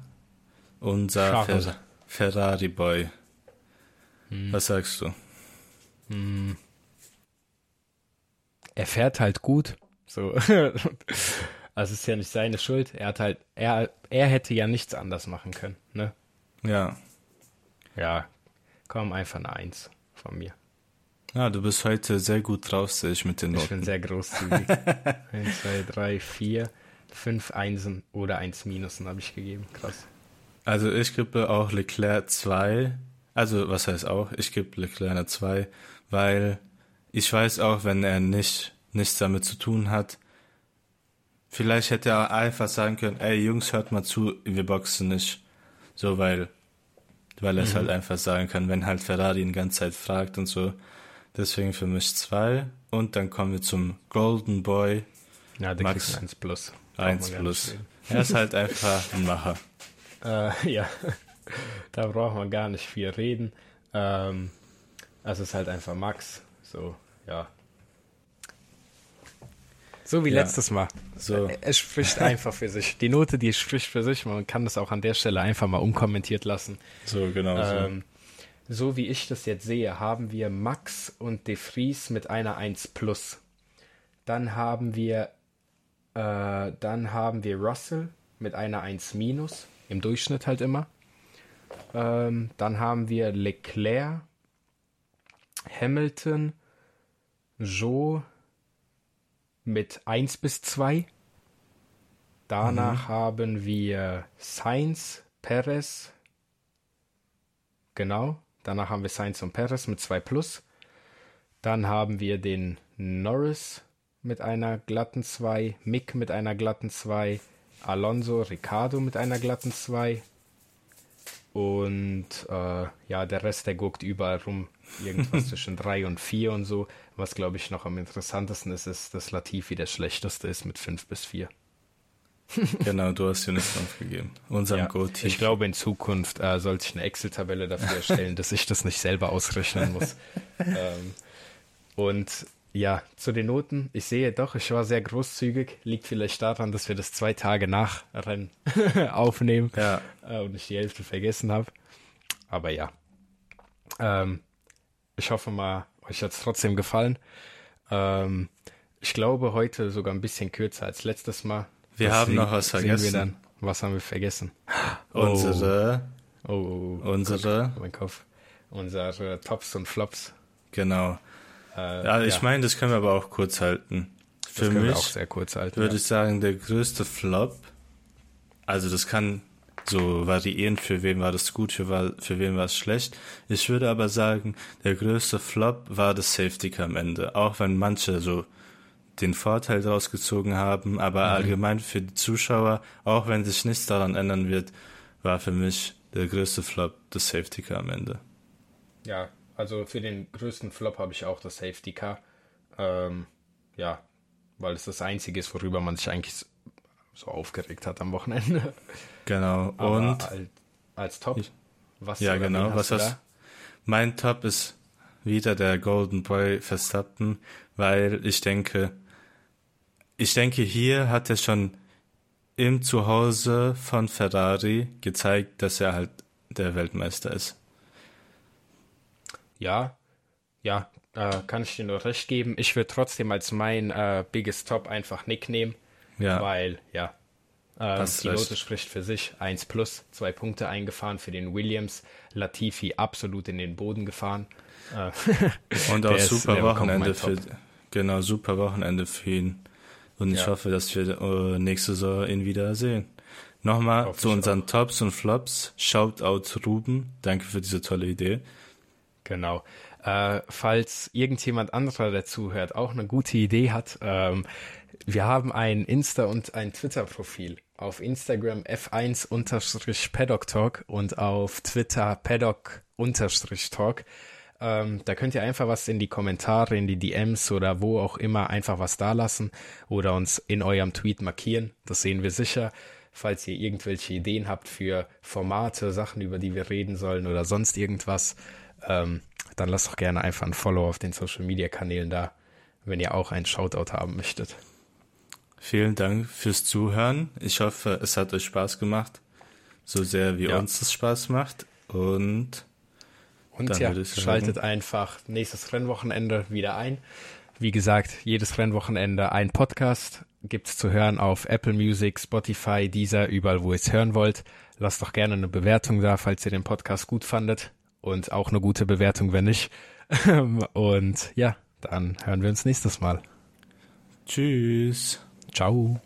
unser. Fer Ferrari Boy. Hm. Was sagst du? Er fährt halt gut. So. also es ist ja nicht seine Schuld. Er hat halt, er, er hätte ja nichts anders machen können. Ne? Ja. Ja, komm, einfach eine Eins von mir. Ja, du bist heute sehr gut drauf, sehe ich mit den Ich bin Noten. sehr großzügig. Eins, zwei, drei, vier, fünf Einsen oder eins Minusen habe ich gegeben. Krass. Also ich gebe auch Leclerc 2. Also was heißt auch? Ich gebe Leclerc eine 2, weil ich weiß auch, wenn er nicht nichts damit zu tun hat, vielleicht hätte er einfach sagen können, ey Jungs, hört mal zu, wir boxen nicht. So, weil, weil er es halt einfach sagen kann, wenn halt Ferrari ihn die ganze Zeit fragt und so. Deswegen für mich 2. Und dann kommen wir zum Golden Boy Ja, der Max. kriegt ein 1 plus. Braucht 1 man gar plus. Er ist halt einfach ein Macher. Äh, ja, da braucht man gar nicht viel reden. Ähm, also es ist halt einfach Max. So, ja. So wie Ja. letztes Mal. So. Es spricht einfach für sich. Die Note, die spricht für sich. Man kann das auch an der Stelle einfach mal unkommentiert lassen. So, genau. Ähm, so wie ich das jetzt sehe, haben wir Max und De Vries mit einer 1 plus. Dann haben wir äh, dann haben wir Russell mit einer 1 minus, im Durchschnitt halt immer. Ähm, dann haben wir Leclerc, Hamilton, Joe mit 1 bis 2. Danach haben wir Sainz, Perez, Genau. Danach haben wir Sainz und Perez mit 2 plus. Dann haben wir den Norris mit einer glatten 2, Mick mit einer glatten 2, Alonso, Ricardo mit einer glatten 2. Und äh, ja, der Rest, der guckt überall rum. Irgendwas zwischen 3 und 4 und so. Was, glaube ich, noch am interessantesten ist, ist, dass Latifi der schlechteste ist mit 5 bis 4. Genau, du hast Jonas 5 gegeben. Unserem Ja, Goatee. ich glaube, in Zukunft äh, sollte ich eine Excel-Tabelle dafür erstellen, dass ich das nicht selber ausrechnen muss. ähm, und ja, zu den Noten. Ich sehe doch, ich war sehr großzügig. Liegt vielleicht daran, dass wir das zwei Tage nach Rennen aufnehmen Ja, äh, und ich die Hälfte vergessen habe. Aber ja. Ähm, ich hoffe mal, euch hat es trotzdem gefallen. Ähm, ich glaube, heute sogar ein bisschen kürzer als letztes Mal. Wir Das haben noch was vergessen. Was haben wir vergessen? unsere, Oh, oh, oh. unsere, mein Kopf. Unsere Tops und Flops. genau. Äh, Ja, ich ja, meine, das können wir aber auch kurz halten. Für mich auch sehr kurz halten. würde ja. ich sagen, der größte Flop, also das kann so variieren, für wen war das gut, für, für wen war es schlecht. Ich würde aber sagen, der größte Flop war das Safety Car am Ende. Auch wenn manche so den Vorteil daraus gezogen haben, aber allgemein für die Zuschauer, auch wenn sich nichts daran ändern wird, war für mich der größte Flop das Safety Car am Ende. Ja, also für den größten Flop habe ich auch das Safety Car. Ähm, ja, weil es das Einzige ist, worüber man sich eigentlich so aufgeregt hat am Wochenende. Genau. Aber Und als, als Top, was Ja, genau. Was du hast Mein Top ist wieder der Golden Boy Verstappen, weil ich denke, ich denke, hier hat er schon im Zuhause von Ferrari gezeigt, dass er halt der Weltmeister ist. Ja, ja, äh, kann ich dir nur recht geben. Ich würde trotzdem als mein äh, Biggest Top einfach Nick nehmen, Ja, weil, ja, ähm, die. Note spricht für sich. 1 plus, zwei Punkte eingefahren für den Williams. Latifi absolut in den Boden gefahren. Äh, und auch super Wochenende für, genau, super Wochenende für ihn. Und ich Ja. hoffe, dass wir äh, nächste Saison ihn wieder sehen. Nochmal Hoffe zu ich unseren Tops und Flops. Shoutout Ruben. Danke für diese tolle Idee. Genau. Äh, falls irgendjemand anderer, der zuhört, auch eine gute Idee hat, ähm, wir haben ein Insta- und ein Twitter-Profil. Auf Instagram f1-paddock talk und auf Twitter paddock-talk. Ähm, da könnt ihr einfach was in die Kommentare, in die DMs oder wo auch immer einfach was da lassen oder uns in eurem Tweet markieren. Das sehen wir sicher. Falls ihr irgendwelche Ideen habt für Formate, Sachen, über die wir reden sollen oder sonst irgendwas, ähm, dann lasst doch gerne einfach ein Follow auf den Social Media Kanälen da, wenn ihr auch einen Shoutout haben möchtet. Vielen Dank fürs Zuhören. Ich hoffe, es hat euch Spaß gemacht. So sehr wie Ja. uns es Spaß macht. Und Und Dann ja, ich sagen- schaltet einfach nächstes Rennwochenende wieder ein. Wie gesagt, jedes Rennwochenende ein Podcast gibt's zu hören auf Apple Music, Spotify, Deezer, überall, wo ihr es hören wollt. Lasst doch gerne eine Bewertung da, falls ihr den Podcast gut fandet. Und auch eine gute Bewertung, wenn nicht. und ja, dann hören wir uns nächstes Mal. Tschüss. Ciao.